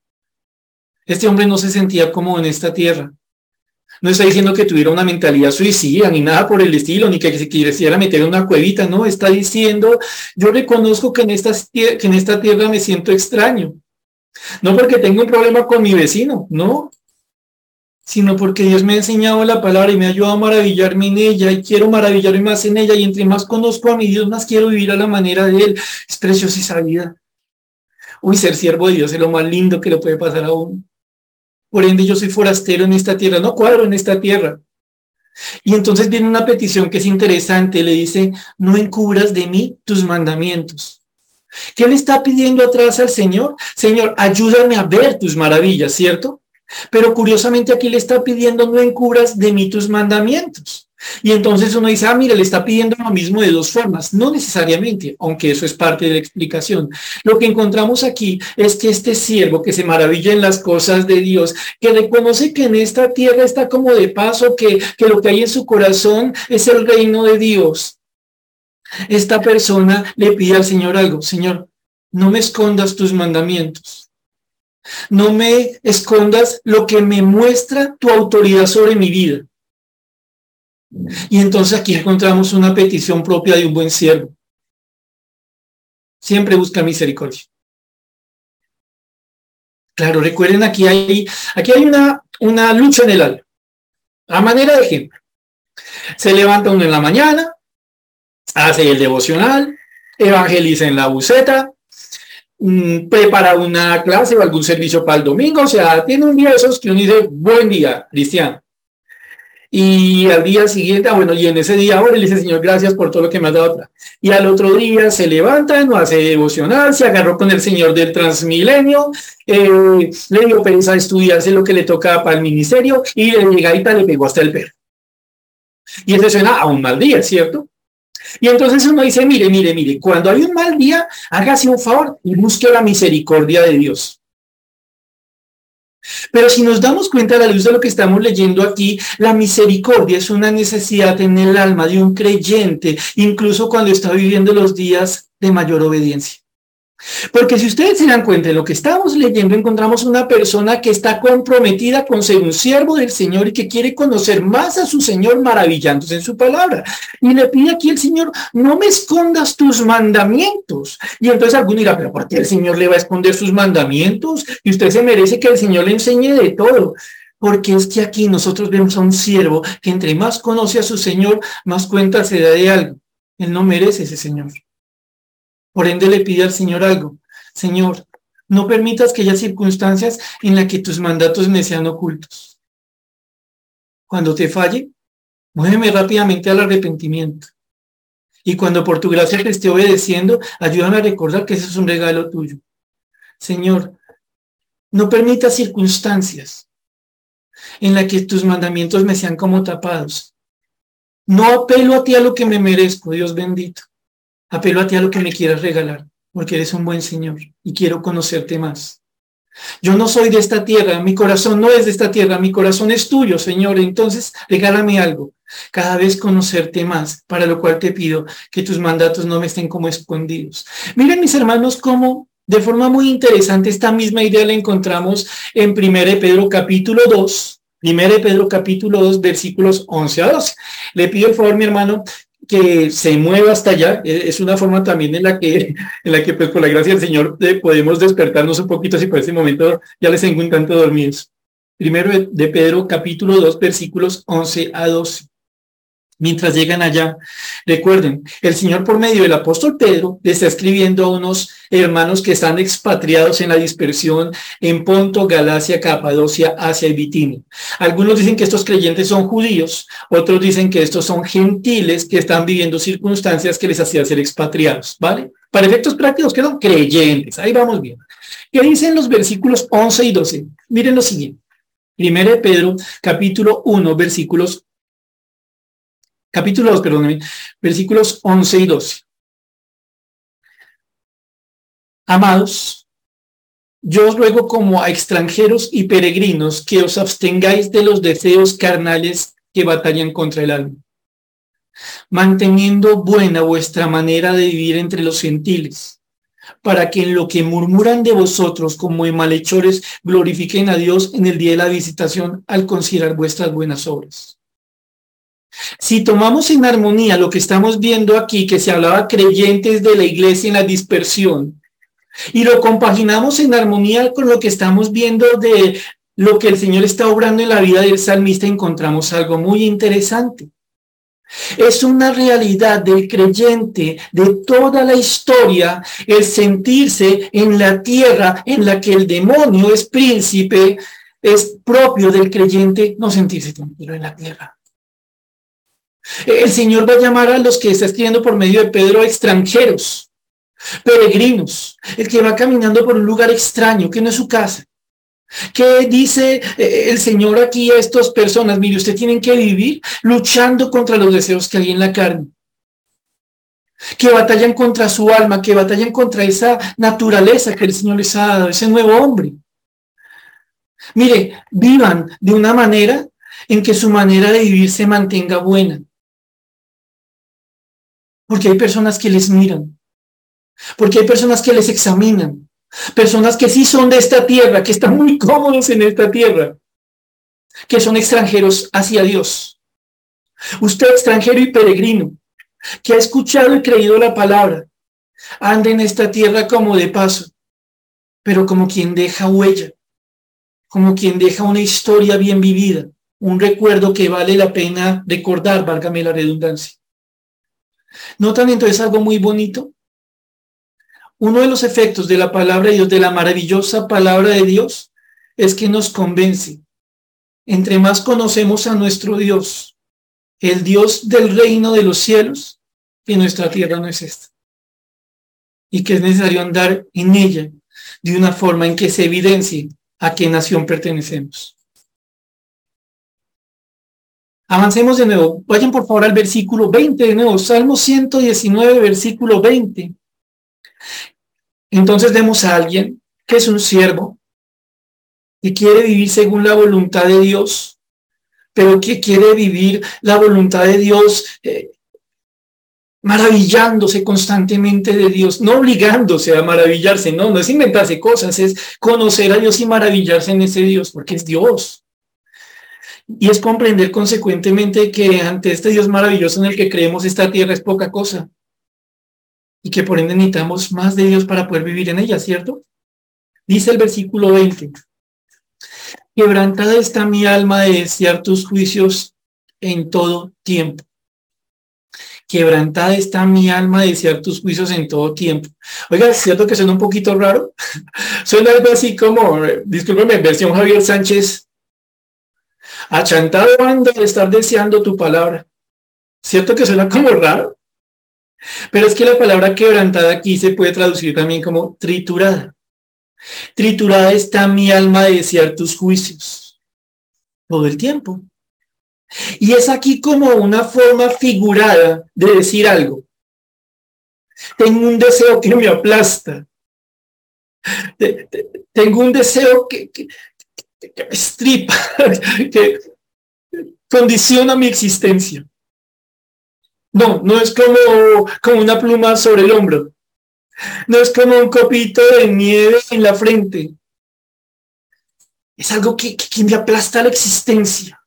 Este hombre no se sentía como en esta tierra. No está diciendo que tuviera una mentalidad suicida, ni nada por el estilo, ni que se quisiera meter en una cuevita, no, está diciendo, yo reconozco que en, esta, que en esta tierra me siento extraño. No porque tengo un problema con mi vecino, no, sino porque Dios me ha enseñado la palabra y me ha ayudado a maravillarme en ella y quiero maravillarme más en ella y entre más conozco a mi Dios, más quiero vivir a la manera de Él. Es preciosa esa vida. Uy, ser siervo de Dios es lo más lindo que le puede pasar a uno. Por ende, yo soy forastero en esta tierra, no cuadro en esta tierra. Y entonces viene una petición que es interesante, le dice, no encubras de mí tus mandamientos. ¿Qué le está pidiendo atrás al Señor? Señor, ayúdame a ver tus maravillas, ¿cierto? Pero curiosamente aquí le está pidiendo no encubras de mí tus mandamientos. Y entonces uno dice, ah, mire, le está pidiendo lo mismo de dos formas. No necesariamente, aunque eso es parte de la explicación. Lo que encontramos aquí es que este siervo que se maravilla en las cosas de Dios, que reconoce que en esta tierra está como de paso, que, que lo que hay en su corazón es el reino de Dios. Esta persona le pide al Señor algo, Señor, no me escondas tus mandamientos. No me escondas lo que me muestra tu autoridad sobre mi vida. Y entonces aquí encontramos una petición propia de un buen siervo. Siempre busca misericordia. Claro, recuerden, aquí hay, aquí hay una, una lucha en el alma. A manera de ejemplo. Se levanta uno en la mañana, hace el devocional, evangeliza en la buceta, prepara una clase o algún servicio para el domingo, o sea, tiene un día de esos que uno dice, buen día, cristiano. Y al día siguiente, ah, bueno, y en ese día ahora le dice, Señor, gracias por todo lo que me has dado. Y al otro día se levanta, no hace devocional, se agarró con el Señor del Transmilenio, eh, le dio pereza a estudiarse lo que le tocaba para el ministerio y de llegadita le pegó hasta el perro. Y eso suena a un mal día, ¿cierto? Y entonces uno dice, mire, mire, mire, cuando hay un mal día, hágase un favor y busque la misericordia de Dios. Pero si nos damos cuenta a la luz de lo que estamos leyendo aquí, la misericordia es una necesidad en el alma de un creyente, incluso cuando está viviendo los días de mayor obediencia. Porque si ustedes se dan cuenta de lo que estamos leyendo, encontramos una persona que está comprometida con ser un siervo del Señor y que quiere conocer más a su Señor maravillándose en su palabra. Y le pide aquí al Señor, no me escondas tus mandamientos. Y entonces alguno dirá, pero ¿por qué el Señor le va a esconder sus mandamientos? Y usted se merece que el Señor le enseñe de todo. Porque es que aquí nosotros vemos a un siervo que entre más conoce a su Señor, más cuenta se da de algo. Él no merece ese Señor. Por ende le pide al Señor algo. Señor, no permitas que haya circunstancias en las que tus mandatos me sean ocultos. Cuando te falle, muéveme rápidamente al arrepentimiento. Y cuando por tu gracia te esté obedeciendo, ayúdame a recordar que ese es un regalo tuyo. Señor, no permitas circunstancias en las que tus mandamientos me sean como tapados. No apelo a ti a lo que me merezco, Dios bendito. Apelo a ti a lo que me quieras regalar, porque eres un buen Señor y quiero conocerte más. Yo no soy de esta tierra, mi corazón no es de esta tierra, mi corazón es tuyo, Señor. Entonces, regálame algo, cada vez conocerte más, para lo cual te pido que tus mandatos no me estén como escondidos. Miren, mis hermanos, cómo de forma muy interesante esta misma idea la encontramos en 1 Pedro capítulo 2, 1 Pedro capítulo 2, versículos 11 a 12. Le pido el favor, mi hermano, que se mueva hasta allá. E, es una forma también en la que, en la que pues por la gracia del Señor eh, podemos despertarnos un poquito si por ese momento ya les tengo un tanto dormidos. Primero de Pedro capítulo 2 versículos 11 a 12 mientras llegan allá. Recuerden, el Señor por medio del apóstol Pedro le está escribiendo a unos hermanos que están expatriados en la dispersión en Ponto, Galacia, Capadocia, Asia y Bitinia. Algunos dicen que estos creyentes son judíos, otros dicen que estos son gentiles que están viviendo circunstancias que les hacían ser expatriados, ¿vale? Para efectos prácticos, que son creyentes. Ahí vamos bien. ¿Qué dicen los versículos 11 y 12? Miren lo siguiente. Primero de Pedro, capítulo 1, versículos capítulo 2, perdónenme, versículos 11 y 12. Amados, yo os ruego como a extranjeros y peregrinos que os abstengáis de los deseos carnales que batallan contra el alma, manteniendo buena vuestra manera de vivir entre los gentiles, para que en lo que murmuran de vosotros como en malhechores glorifiquen a Dios en el día de la visitación al considerar vuestras buenas obras. Si tomamos en armonía lo que estamos viendo aquí, que se hablaba creyentes de la iglesia en la dispersión, y lo compaginamos en armonía con lo que estamos viendo de lo que el Señor está obrando en la vida del salmista, encontramos algo muy interesante. Es una realidad del creyente de toda la historia el sentirse en la tierra en la que el demonio es príncipe, es propio del creyente no sentirse tranquilo en la tierra. El Señor va a llamar a los que está escribiendo por medio de Pedro extranjeros, peregrinos, el que va caminando por un lugar extraño, que no es su casa. ¿Qué dice eh, el Señor aquí a estas personas? Mire, usted tienen que vivir luchando contra los deseos que hay en la carne. Que batallan contra su alma, que batallan contra esa naturaleza que el Señor les ha dado, ese nuevo hombre. Mire, vivan de una manera en que su manera de vivir se mantenga buena. Porque hay personas que les miran. Porque hay personas que les examinan. Personas que sí son de esta tierra, que están muy cómodos en esta tierra. Que son extranjeros hacia Dios. Usted extranjero y peregrino, que ha escuchado y creído la palabra, anda en esta tierra como de paso, pero como quien deja huella, como quien deja una historia bien vivida, un recuerdo que vale la pena recordar, válgame la redundancia. ¿Notan entonces algo muy bonito? Uno de los efectos de la palabra de Dios, de la maravillosa palabra de Dios, es que nos convence. Entre más conocemos a nuestro Dios, el Dios del reino de los cielos, que nuestra tierra no es esta. Y que es necesario andar en ella de una forma en que se evidencie a qué nación pertenecemos. Avancemos de nuevo. Vayan por favor al versículo 20 de nuevo. Salmo 119, versículo 20. Entonces vemos a alguien que es un siervo, que quiere vivir según la voluntad de Dios, pero que quiere vivir la voluntad de Dios eh, maravillándose constantemente de Dios, no obligándose a maravillarse, no, no es inventarse cosas, es conocer a Dios y maravillarse en ese Dios, porque es Dios. Y es comprender consecuentemente que ante este Dios maravilloso en el que creemos esta tierra es poca cosa. Y que por ende necesitamos más de Dios para poder vivir en ella, ¿cierto? Dice el versículo 20. Quebrantada está mi alma de desear tus juicios en todo tiempo. Quebrantada está mi alma de desear tus juicios en todo tiempo. Oiga, es cierto que suena un poquito raro. suena algo así como, discúlpeme, versión Javier Sánchez, Achantado anda de estar deseando tu palabra. ¿Cierto que suena como raro? Pero es que la palabra quebrantada aquí se puede traducir también como triturada. Triturada está mi alma de desear tus juicios. Todo el tiempo. Y es aquí como una forma figurada de decir algo. Tengo un deseo que me aplasta. Tengo un deseo que, que estripa, que condiciona mi existencia. No, no es como, como una pluma sobre el hombro. No es como un copito de nieve en la frente. Es algo que, que, me aplasta la existencia.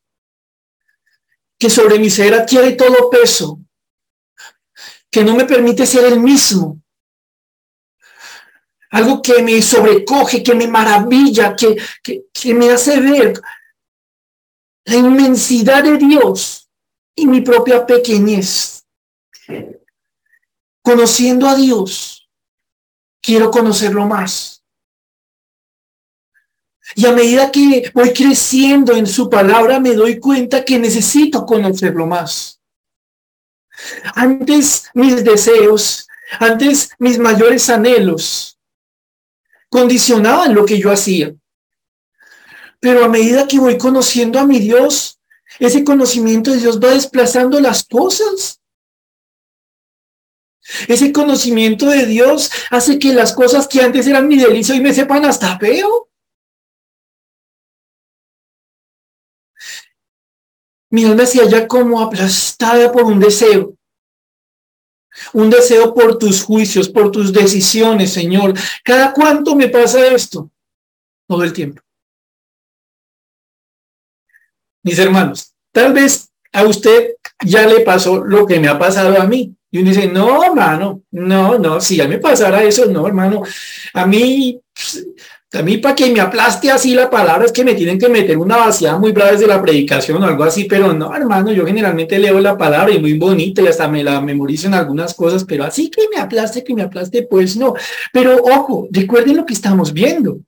Que sobre mi ser adquiere todo peso. Que no me permite ser el mismo. Algo que me sobrecoge, que me maravilla, que, que me hace ver la inmensidad de Dios y mi propia pequeñez. Conociendo a Dios, quiero conocerlo más. Y a medida que voy creciendo en su palabra, me doy cuenta que necesito conocerlo más. Antes mis deseos, antes mis mayores anhelos, condicionaban lo que yo hacía. Pero a medida que voy conociendo a mi Dios, ese conocimiento de Dios va desplazando las cosas. Ese conocimiento de Dios hace que las cosas que antes eran mi delicia y me sepan hasta feo. Mi alma se halla como aplastada por un deseo. Un deseo por tus juicios, por tus decisiones, Señor. ¿Cada cuánto me pasa esto? Todo el tiempo mis hermanos, tal vez a usted ya le pasó lo que me ha pasado a mí. Y uno dice, no, hermano, no, no, si ya me pasara eso, no, hermano, a mí, a mí para que me aplaste así la palabra es que me tienen que meter una vaciada muy brava desde la predicación o algo así, pero no, hermano, yo generalmente leo la palabra y muy bonita y hasta me la memorizo en algunas cosas, pero así que me aplaste, que me aplaste, pues no. Pero ojo, recuerden lo que estamos viendo.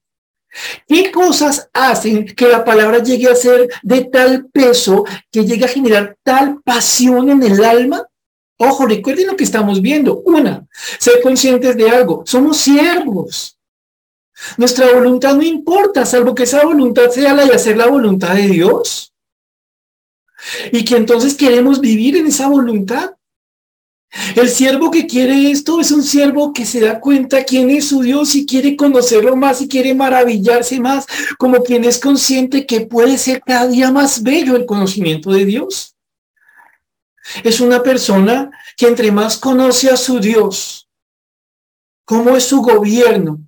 ¿Qué cosas hacen que la palabra llegue a ser de tal peso que llegue a generar tal pasión en el alma? Ojo, recuerden lo que estamos viendo. Una, ser conscientes de algo. Somos siervos. Nuestra voluntad no importa, salvo que esa voluntad sea la de hacer la voluntad de Dios. Y que entonces queremos vivir en esa voluntad. El siervo que quiere esto es un siervo que se da cuenta quién es su Dios y quiere conocerlo más y quiere maravillarse más, como quien es consciente que puede ser cada día más bello el conocimiento de Dios. Es una persona que entre más conoce a su Dios, cómo es su gobierno,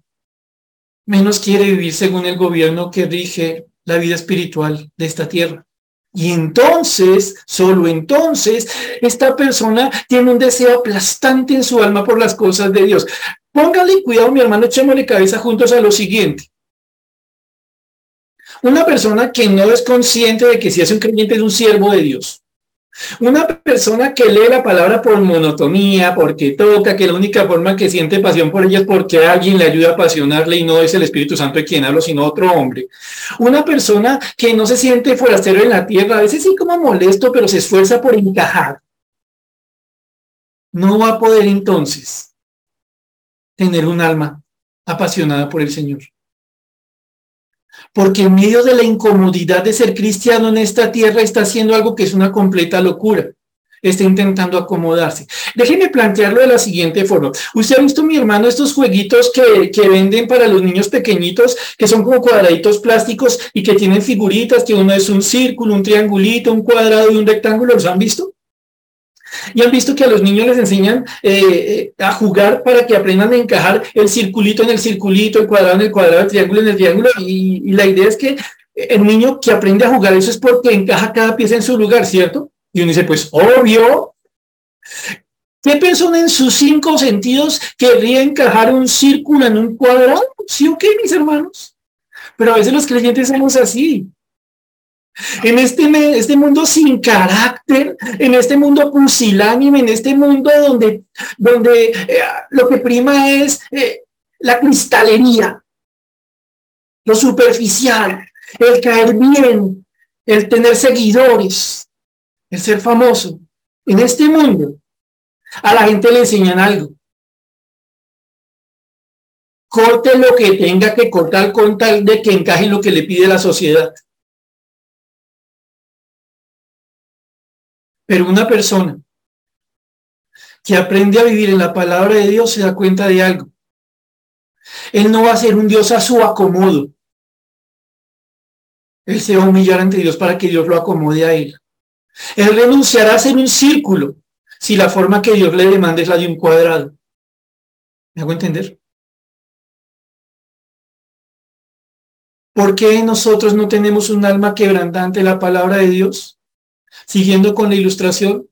menos quiere vivir según el gobierno que rige la vida espiritual de esta tierra. Y entonces, solo entonces, esta persona tiene un deseo aplastante en su alma por las cosas de Dios. Póngale cuidado, mi hermano, echémosle cabeza juntos a lo siguiente. Una persona que no es consciente de que si es un creyente es un siervo de Dios. Una persona que lee la palabra por monotonía, porque toca, que la única forma que siente pasión por ella es porque alguien le ayuda a apasionarle y no es el Espíritu Santo de quien hablo, sino otro hombre. Una persona que no se siente forastero en la tierra, a veces sí como molesto, pero se esfuerza por encajar. No va a poder entonces tener un alma apasionada por el Señor porque en medio de la incomodidad de ser cristiano en esta tierra está haciendo algo que es una completa locura. Está intentando acomodarse. Déjeme plantearlo de la siguiente forma. Usted ha visto, mi hermano, estos jueguitos que, que venden para los niños pequeñitos, que son como cuadraditos plásticos y que tienen figuritas, que uno es un círculo, un triangulito, un cuadrado y un rectángulo. ¿Los han visto? Y han visto que a los niños les enseñan eh, a jugar para que aprendan a encajar el circulito en el circulito, el cuadrado en el cuadrado, el triángulo en el triángulo. Y, la idea es que el niño que aprende a jugar eso es porque encaja cada pieza en su lugar, ¿cierto? Y uno dice, pues obvio. ¿Qué persona en sus cinco sentidos querría encajar un círculo en un cuadrado? ¿Sí o qué, mis hermanos? Pero a veces los creyentes somos así. En este, este mundo sin carácter, en este mundo pusilánime, en este mundo donde, donde eh, lo que prima es eh, la cristalería, lo superficial, el caer bien, el tener seguidores, el ser famoso. En este mundo, a la gente le enseñan algo. Corte lo que tenga que cortar con tal de que encaje lo que le pide la sociedad. Pero una persona que aprende a vivir en la palabra de Dios se da cuenta de algo. Él no va a ser un Dios a su acomodo. Él se va a humillar ante Dios para que Dios lo acomode a él. Él renunciará a ser un círculo si la forma que Dios le demanda es la de un cuadrado. ¿Me hago entender? ¿Por qué nosotros no tenemos un alma quebrantante la palabra de Dios? Siguiendo con la ilustración,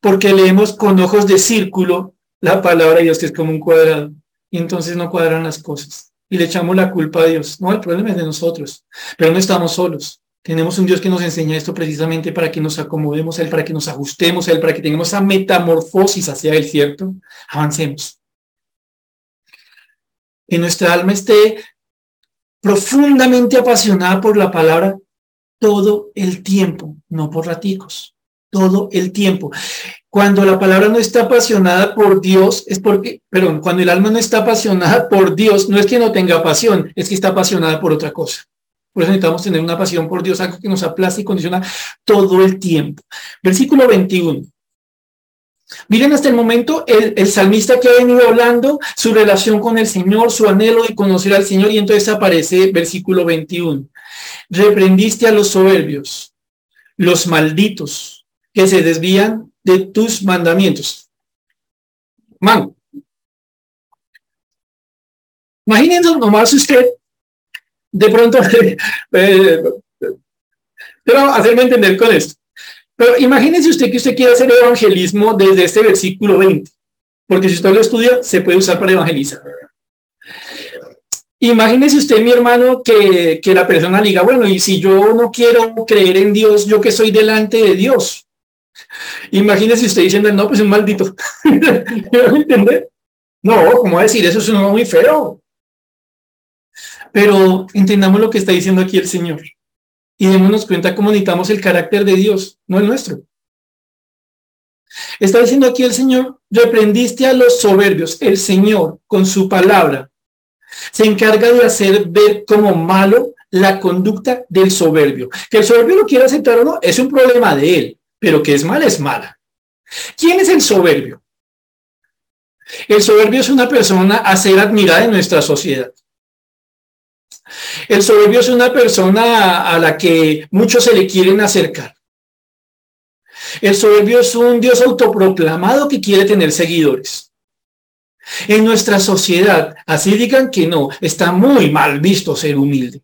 porque leemos con ojos de círculo la palabra de Dios, que es como un cuadrado, y entonces no cuadran las cosas. Y le echamos la culpa a Dios. No, el problema es de nosotros, pero no estamos solos. Tenemos un Dios que nos enseña esto precisamente para que nos acomodemos a Él, para que nos ajustemos a Él, para que tengamos esa metamorfosis hacia Él, ¿cierto? Avancemos. Que nuestra alma esté profundamente apasionada por la palabra todo el tiempo, no por raticos, todo el tiempo. Cuando la palabra no está apasionada por Dios, es porque, perdón, cuando el alma no está apasionada por Dios, no es que no tenga pasión, es que está apasionada por otra cosa. Por eso necesitamos tener una pasión por Dios, algo que nos aplaste y condiciona todo el tiempo. Versículo 21. Miren hasta el momento el, salmista que ha venido hablando, su relación con el Señor, su anhelo de conocer al Señor, y entonces aparece versículo 21. Reprendiste a los soberbios, los malditos, que se desvían de tus mandamientos. Man, imagínense nomás usted, de pronto, eh, pero hacerme entender con esto. Pero imagínese usted que usted quiere hacer evangelismo desde este versículo 20, porque si usted lo estudia, se puede usar para evangelizar. Imagínese usted, mi hermano, que, que la persona diga, bueno, y si yo no quiero creer en Dios, yo que soy delante de Dios. Imagínese usted diciendo, no, pues es un maldito. ¿Me entender? No, ¿cómo decir eso? Es muy feo. Pero entendamos lo que está diciendo aquí el Señor y démonos cuenta cómo necesitamos el carácter de Dios, no el nuestro. Está diciendo aquí el Señor, reprendiste a los soberbios. El Señor, con su palabra, se encarga de hacer ver como malo la conducta del soberbio. Que el soberbio lo quiera aceptar o no, es un problema de él, pero que es mala, es mala. ¿Quién es el soberbio? El soberbio es una persona a ser admirada en nuestra sociedad. El soberbio es una persona a la que muchos se le quieren acercar. El soberbio es un Dios autoproclamado que quiere tener seguidores. En nuestra sociedad, así digan que no, está muy mal visto ser humilde.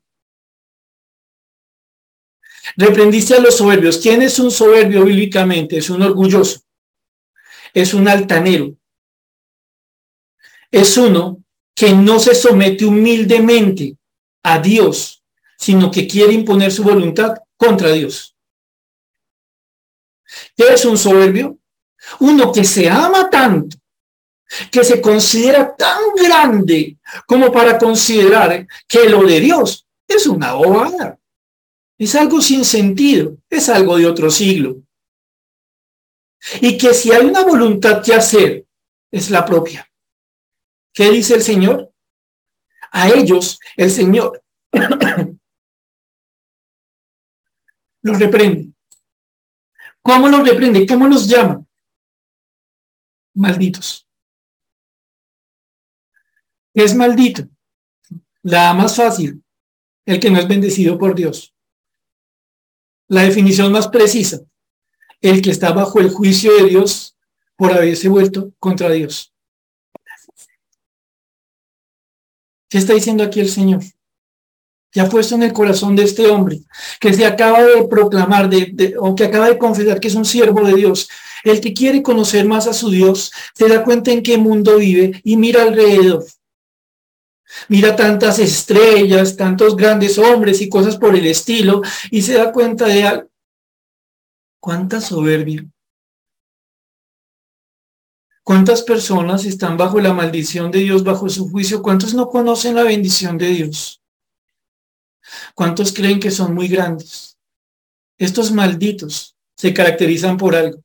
Reprendiste a los soberbios. ¿Quién es un soberbio bíblicamente? Es un orgulloso. Es un altanero. Es uno que no se somete humildemente a Dios, sino que quiere imponer su voluntad contra Dios. ¿Qué es un soberbio? Uno que se ama tanto, que se considera tan grande como para considerar que lo de Dios es una bobada. Es algo sin sentido, es algo de otro siglo. Y que si hay una voluntad que hacer, es la propia. ¿Qué dice el Señor? A ellos el Señor los reprende. ¿Cómo los reprende? ¿Cómo los llama? Malditos. Es maldito. La más fácil, el que no es bendecido por Dios. La definición más precisa, el que está bajo el juicio de Dios por haberse vuelto contra Dios. ¿Qué está diciendo aquí el Señor? Ha puesto en el corazón de este hombre, que se acaba de proclamar, de, o que acaba de confesar que es un siervo de Dios, el que quiere conocer más a su Dios, se da cuenta en qué mundo vive y mira alrededor. Mira tantas estrellas, tantos grandes hombres y cosas por el estilo, y se da cuenta de cuánta soberbia, ¿Cuántas personas están bajo la maldición de Dios, bajo su juicio? ¿Cuántos no conocen la bendición de Dios? ¿Cuántos creen que son muy grandes? Estos malditos se caracterizan por algo.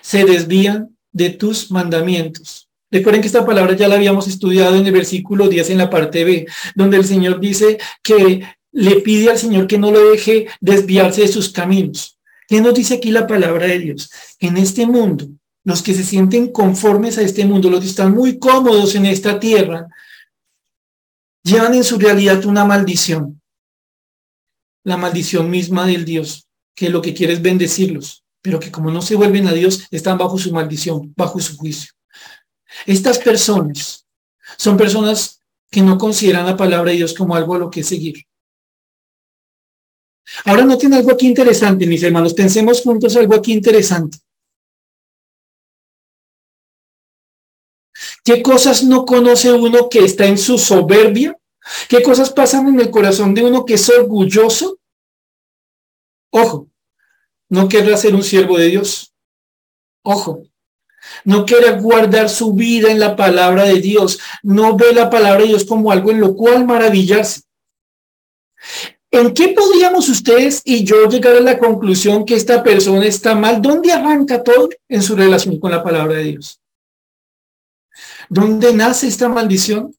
Se desvían de tus mandamientos. Recuerden que esta palabra ya la habíamos estudiado en el versículo 10 en la parte B, donde el Señor dice que le pide al Señor que no lo deje desviarse de sus caminos. ¿Qué nos dice aquí la palabra de Dios? En este mundo los que se sienten conformes a este mundo, los que están muy cómodos en esta tierra, llevan en su realidad una maldición. La maldición misma del Dios, que lo que quiere es bendecirlos, pero que como no se vuelven a Dios, están bajo su maldición, bajo su juicio. Estas personas son personas que no consideran la palabra de Dios como algo a lo que seguir. Ahora noten algo aquí interesante, mis hermanos. Pensemos juntos algo aquí interesante. ¿Qué cosas no conoce uno que está en su soberbia? ¿Qué cosas pasan en el corazón de uno que es orgulloso? Ojo, no querrá ser un siervo de Dios. Ojo, no quiere guardar su vida en la palabra de Dios, no ve la palabra de Dios como algo en lo cual maravillarse. ¿En qué podríamos ustedes y yo llegar a la conclusión que esta persona está mal? ¿Dónde arranca todo en su relación con la palabra de Dios? ¿Dónde nace esta maldición?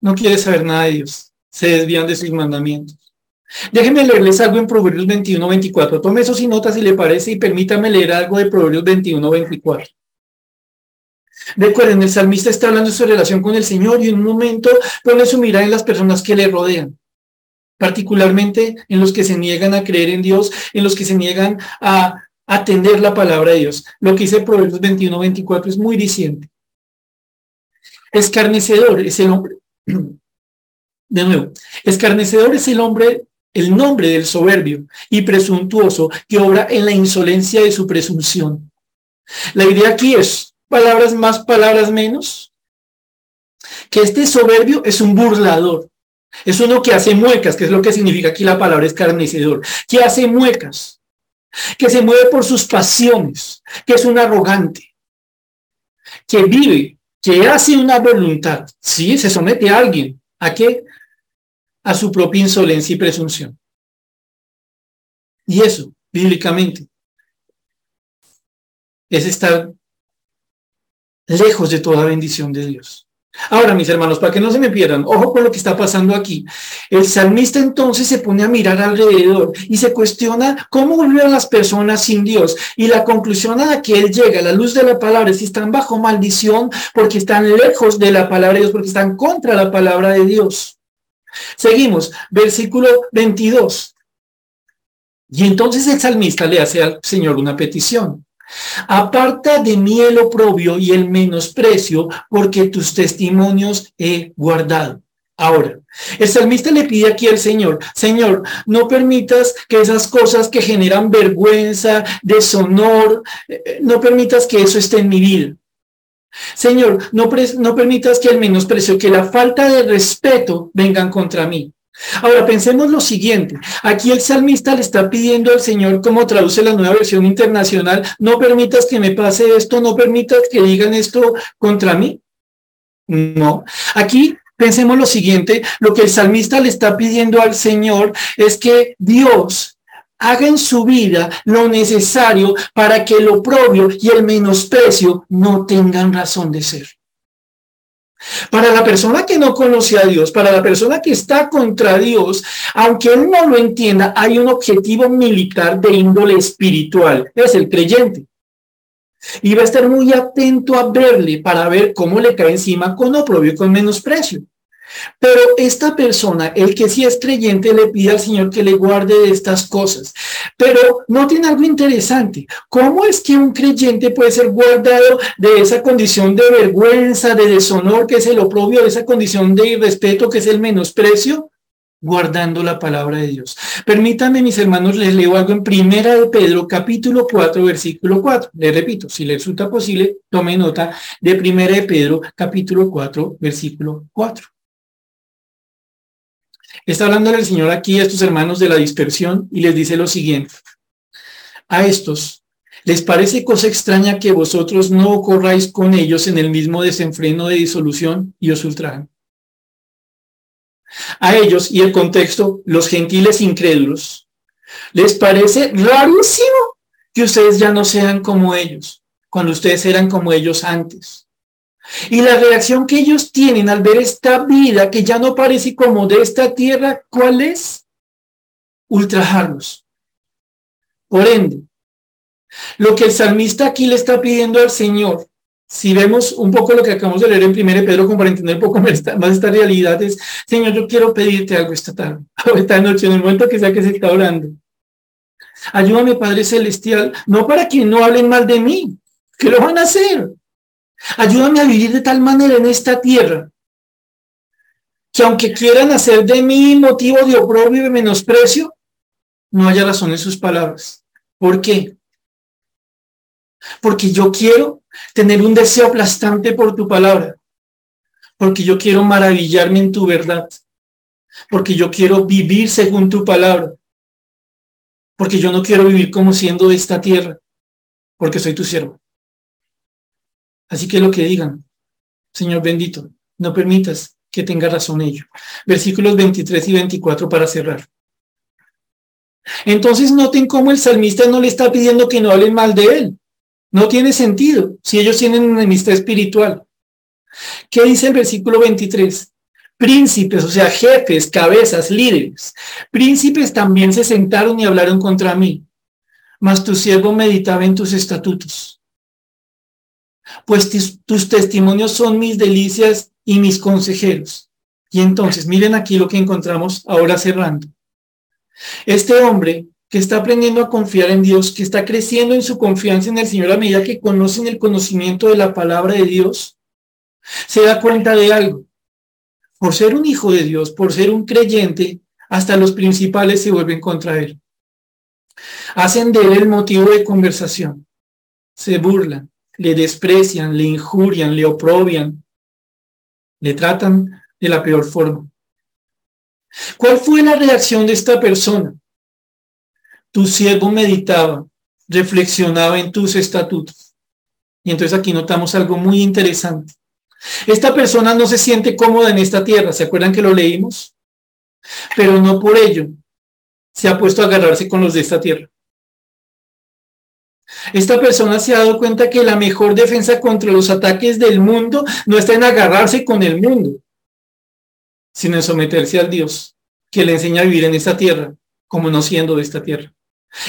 No quiere saber nada de Dios. Se desvían de sus mandamientos. Déjenme leerles algo en Proverbios 21, 24. Tome eso sin notas si le parece y permítame leer algo de Proverbios 21, 24. Recuerden, el salmista está hablando de su relación con el Señor y en un momento pone su mirada en las personas que le rodean, particularmente en los que se niegan a creer en Dios, en los que se niegan a atender la palabra de Dios. Lo que dice Proverbios 21, 24 es muy diciente. Escarnecedor es el hombre. De nuevo, escarnecedor es el hombre, el nombre del soberbio y presuntuoso que obra en la insolencia de su presunción. La idea aquí es palabras más, palabras menos. Que este soberbio es un burlador. Es uno que hace muecas, que es lo que significa aquí la palabra escarnecedor, que hace muecas, que se mueve por sus pasiones, que es un arrogante, que vive que hace una voluntad, sí, se somete a alguien. ¿A qué? A su propia insolencia y presunción. Y eso, bíblicamente, es estar lejos de toda bendición de Dios. Ahora, mis hermanos, para que no se me pierdan, ojo con lo que está pasando aquí. El salmista entonces se pone a mirar alrededor y se cuestiona cómo a las personas sin Dios. Y la conclusión a la que él llega, a la luz de la palabra, es que están bajo maldición porque están lejos de la palabra de Dios, porque están contra la palabra de Dios. Seguimos, versículo 22. Y entonces el salmista le hace al Señor una petición. Aparta de mí el oprobio y el menosprecio, porque tus testimonios he guardado. Ahora, el salmista le pide aquí al Señor, Señor, no permitas que esas cosas que generan vergüenza, deshonor, eh, no permitas que eso esté en mi vida. Señor, no, no permitas que el menosprecio, que la falta de respeto vengan contra mí. Ahora pensemos lo siguiente, aquí el salmista le está pidiendo al Señor, como traduce la nueva versión internacional, no permitas que me pase esto, no permitas que digan esto contra mí. No, aquí pensemos lo siguiente, lo que el salmista le está pidiendo al Señor es que Dios haga en su vida lo necesario para que el oprobio y el menosprecio no tengan razón de ser. Para la persona que no conoce a Dios, para la persona que está contra Dios, aunque él no lo entienda, hay un objetivo militar de índole espiritual, es el creyente. Y va a estar muy atento a verle para ver cómo le cae encima con oprobio y con menosprecio. Pero esta persona, el que sí es creyente, le pide al Señor que le guarde de estas cosas. Pero no tiene algo interesante. ¿Cómo es que un creyente puede ser guardado de esa condición de vergüenza, de deshonor, que es el oprobio, de esa condición de irrespeto, que es el menosprecio? guardando la palabra de Dios. Permítanme, mis hermanos, les leo algo en Primera de Pedro, capítulo 4, versículo 4. Les repito, si les resulta posible, tome nota de Primera de Pedro, capítulo 4, versículo 4. Está hablando el Señor aquí a estos hermanos de la dispersión y les dice lo siguiente. A estos, ¿les parece cosa extraña que vosotros no corráis con ellos en el mismo desenfreno de disolución y os ultrajan? A ellos, y el contexto, los gentiles incrédulos, ¿les parece rarísimo que ustedes ya no sean como ellos, cuando ustedes eran como ellos antes? Y la reacción que ellos tienen al ver esta vida que ya no parece como de esta tierra, ¿cuál es? Ultrajarlos. Por ende, lo que el salmista aquí le está pidiendo al Señor, Si vemos un poco lo que acabamos de leer en 1 Pedro, como para entender un poco más esta, esta realidad, es, Señor, yo quiero pedirte algo esta tarde, esta noche, en el momento que sea que se está orando. Ayúdame, Padre Celestial, no para que no hablen mal de mí, que lo van a hacer. Ayúdame a vivir de tal manera en esta tierra que aunque quieran hacer de mí motivo de oprobio y de menosprecio, no haya razón en sus palabras. ¿Por qué? Porque yo quiero tener un deseo aplastante por tu palabra. Porque yo quiero maravillarme en tu verdad. Porque yo quiero vivir según tu palabra. Porque yo no quiero vivir como siendo de esta tierra. Porque soy tu siervo. Así que lo que digan, Señor bendito, no permitas que tenga razón ello. Versículos 23 y 24 para cerrar. Entonces noten cómo el salmista no le está pidiendo que no hablen mal de él. No tiene sentido si ellos tienen una enemistad espiritual. ¿Qué dice el versículo 23? Príncipes, o sea, jefes, cabezas, líderes. Príncipes también se sentaron y hablaron contra mí, mas tu siervo meditaba en tus estatutos. Pues tus testimonios son mis delicias y mis consejeros. Y entonces, miren aquí lo que encontramos ahora cerrando. Este hombre que está aprendiendo a confiar en Dios, que está creciendo en su confianza en el Señor a medida que conocen el conocimiento de la palabra de Dios, se da cuenta de algo. Por ser un hijo de Dios, por ser un creyente, hasta los principales se vuelven contra él. Hacen de él el motivo de conversación. Se burlan, le desprecian, le injurian, le oprobian, le tratan de la peor forma. ¿Cuál fue la reacción de esta persona? Tu siervo meditaba, reflexionaba en tus estatutos. Y entonces aquí notamos algo muy interesante. Esta persona no se siente cómoda en esta tierra, ¿se acuerdan que lo leímos? Pero no por ello se ha puesto a agarrarse con los de esta tierra. Esta persona se ha dado cuenta que la mejor defensa contra los ataques del mundo no está en agarrarse con el mundo, sino en someterse al Dios que le enseña a vivir en esta tierra, como no siendo de esta tierra.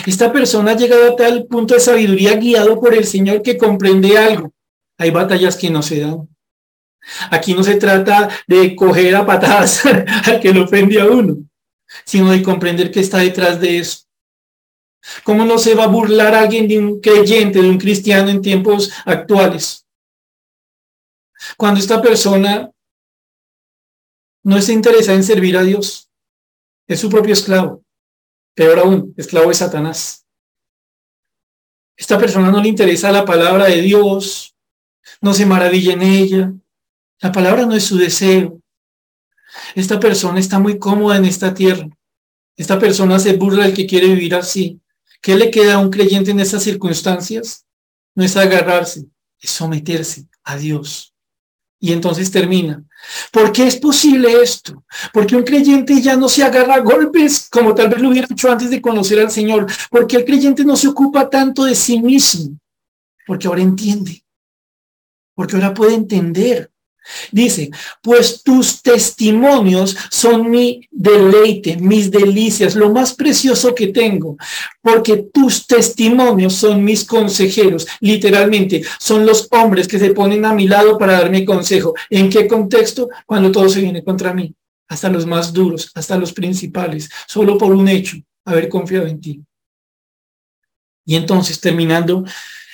Esta persona ha llegado a tal punto de sabiduría guiado por el Señor que comprende algo. Hay batallas que no se dan. Aquí no se trata de coger a patadas al que lo ofende a uno, sino de comprender que está detrás de eso ¿Cómo no se va a burlar alguien de un creyente, de un cristiano en tiempos actuales? Cuando esta persona no está interesada en servir a Dios, es su propio esclavo. Peor aún, esclavo de Satanás. Esta persona no le interesa la palabra de Dios, no se maravilla en ella. La palabra no es su deseo. Esta persona está muy cómoda en esta tierra. Esta persona se burla del que quiere vivir así. ¿Qué le queda a un creyente en esas circunstancias? No es agarrarse, es someterse a Dios. Y entonces termina. ¿Por qué es posible esto? Porque un creyente ya no se agarra a golpes como tal vez lo hubiera hecho antes de conocer al Señor. Porque el creyente no se ocupa tanto de sí mismo. Porque ahora entiende. Porque ahora puede entender Dice, pues tus testimonios son mi deleite, mis delicias, lo más precioso que tengo, porque tus testimonios son mis consejeros, literalmente, son los hombres que se ponen a mi lado para darme consejo. ¿En qué contexto? Cuando todo se viene contra mí, hasta los más duros, hasta los principales, solo por un hecho, haber confiado en ti. Y entonces, terminando,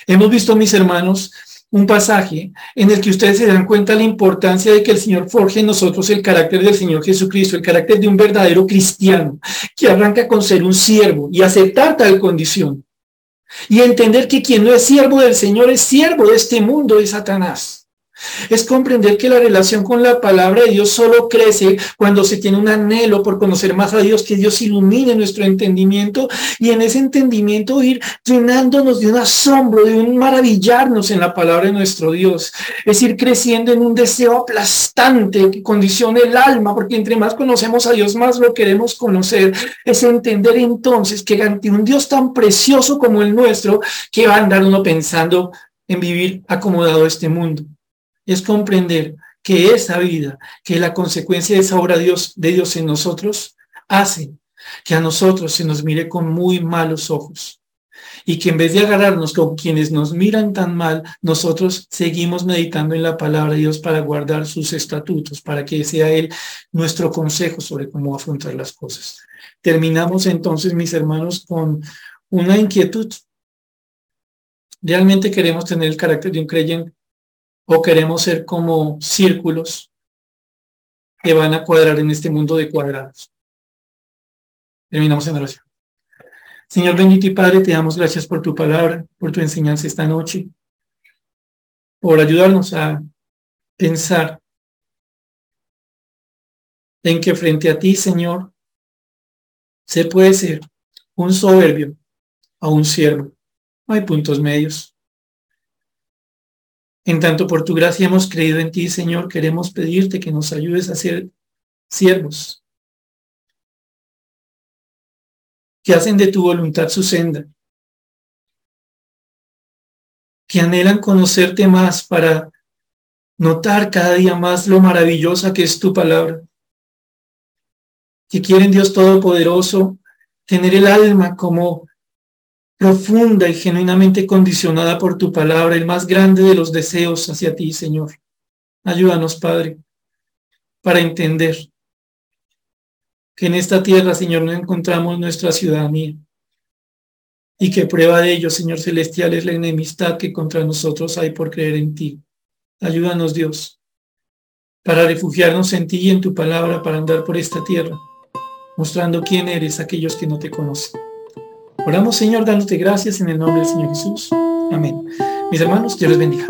hemos visto, mis hermanos, un pasaje en el que ustedes se dan cuenta la importancia de que el Señor forje en nosotros el carácter del Señor Jesucristo, el carácter de un verdadero cristiano, que arranca con ser un siervo y aceptar tal condición. Y entender que quien no es siervo del Señor es siervo de este mundo de Satanás es comprender que la relación con la palabra de Dios solo crece cuando se tiene un anhelo por conocer más a Dios, que Dios ilumine nuestro entendimiento y en ese entendimiento ir llenándonos de un asombro, de un maravillarnos en la palabra de nuestro Dios. Es ir creciendo en un deseo aplastante que condicione el alma, porque entre más conocemos a Dios, más lo queremos conocer. Es entender entonces que ante un Dios tan precioso como el nuestro, que va a andar uno pensando en vivir acomodado este mundo es comprender que esa vida, que la consecuencia de esa obra de Dios, de Dios en nosotros, hace que a nosotros se nos mire con muy malos ojos. y que en vez de agarrarnos con quienes nos miran tan mal, nosotros seguimos meditando en la palabra de Dios para guardar sus estatutos, para que sea Él nuestro consejo sobre cómo afrontar las cosas. Terminamos entonces, mis hermanos, con una inquietud. ¿Realmente queremos tener el carácter de un creyente o queremos ser como círculos que van a cuadrar en este mundo de cuadrados? Terminamos en oración. Señor bendito y Padre, te damos gracias por tu palabra, por tu enseñanza esta noche, por ayudarnos a pensar en que frente a ti, Señor, se puede ser un soberbio a un siervo. No hay puntos medios. En tanto, por tu gracia hemos creído en ti, Señor, queremos pedirte que nos ayudes a ser siervos que hacen de tu voluntad su senda, que anhelan conocerte más para notar cada día más lo maravillosa que es tu palabra, que quieren Dios Todopoderoso tener el alma como profunda y genuinamente condicionada por tu palabra, el más grande de los deseos hacia ti, Señor. Ayúdanos, Padre, para entender que en esta tierra, Señor, no encontramos nuestra ciudadanía. Y que prueba de ello, Señor Celestial, es la enemistad que contra nosotros hay por creer en ti. Ayúdanos, Dios, para refugiarnos en ti y en tu palabra, para andar por esta tierra, mostrando quién eres aquellos que no te conocen. Oramos, Señor, dándote gracias en el nombre del Señor Jesús. Amén. Mis hermanos, Dios les bendiga.